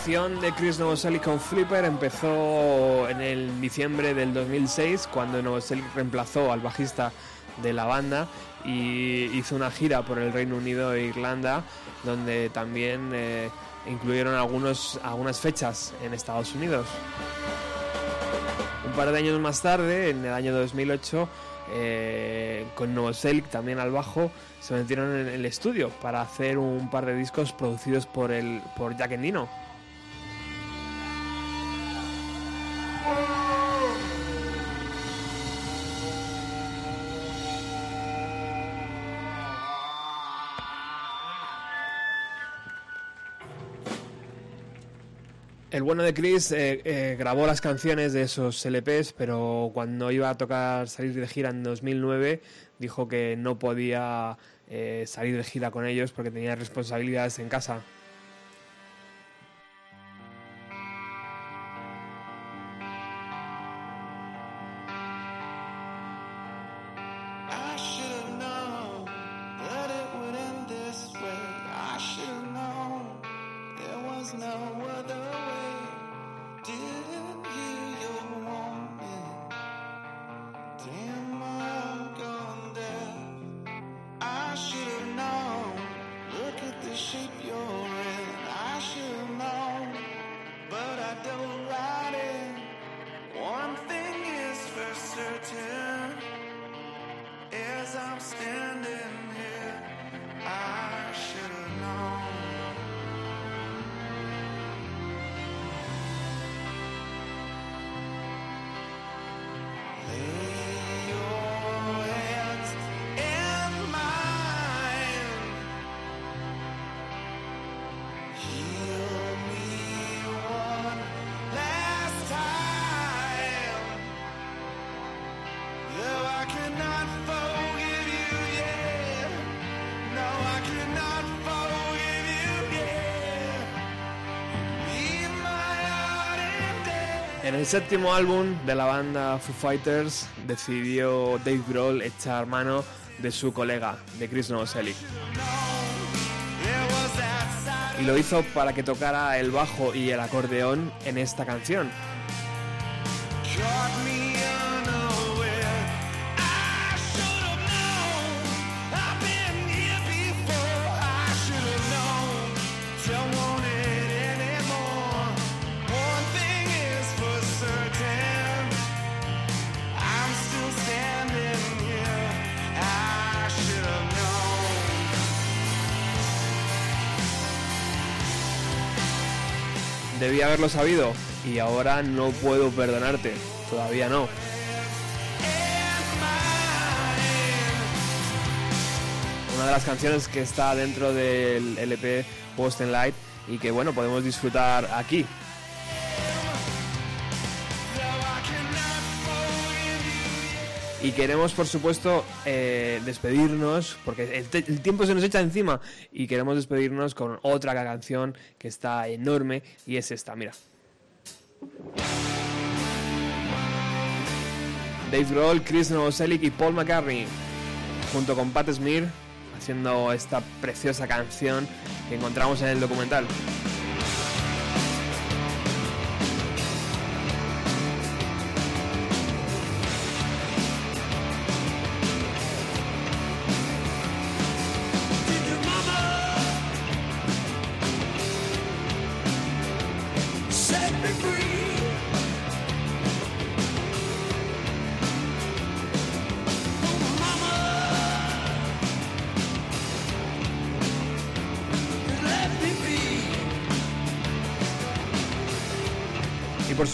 Relación de Chris Novoselic con Flipper empezó en el diciembre del 2006 cuando Novoselic reemplazó al bajista de la banda y hizo una gira por el Reino Unido e Irlanda donde también eh, incluyeron algunos, algunas fechas en Estados Unidos. Un par de años más tarde, en el año 2008, eh, con Novoselic también al bajo, se metieron en el estudio para hacer un par de discos producidos por, el, por Jack Endino. El bueno de Chris eh, eh, grabó las canciones de esos LPs, pero cuando iba a tocar salir de gira en 2009, dijo que no podía eh, salir de gira con ellos porque tenía responsabilidades en casa. El séptimo álbum de la banda Foo Fighters decidió Dave Grohl echar mano de su colega, de Chris Novoselic. Y lo hizo para que tocara el bajo y el acordeón en esta canción. Debí haberlo sabido y ahora no puedo perdonarte. Todavía no. Una de las canciones que está dentro del LP Post and Light y que bueno, podemos disfrutar aquí. Y queremos, por supuesto, eh, despedirnos, porque el, tiempo se nos echa encima, y queremos despedirnos con otra canción que está enorme, y es esta, mira. Dave Grohl, Chris Novoselic y Paul McCartney, junto con Pat Smear, haciendo esta preciosa canción que encontramos en el documental.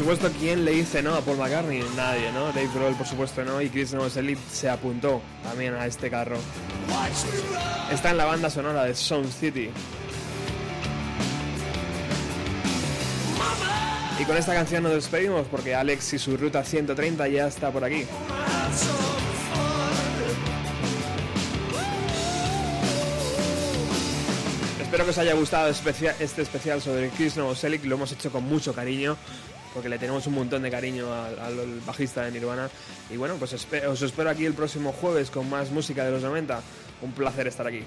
Supuesto, ¿quién le dice no a Paul McCartney? Nadie, ¿no? Dave Grohl, por supuesto, no. Y Chris Novoselic se apuntó también a este carro. Está en la banda sonora de Sound City. Y con esta canción nos despedimos porque Alex y su ruta 130 ya está por aquí. Espero que os haya gustado este especial sobre Chris Novoselic. Lo hemos hecho con mucho cariño porque le tenemos un montón de cariño al, bajista de Nirvana. Y bueno, pues os espero aquí el próximo jueves con más música de los 90. Un placer estar aquí.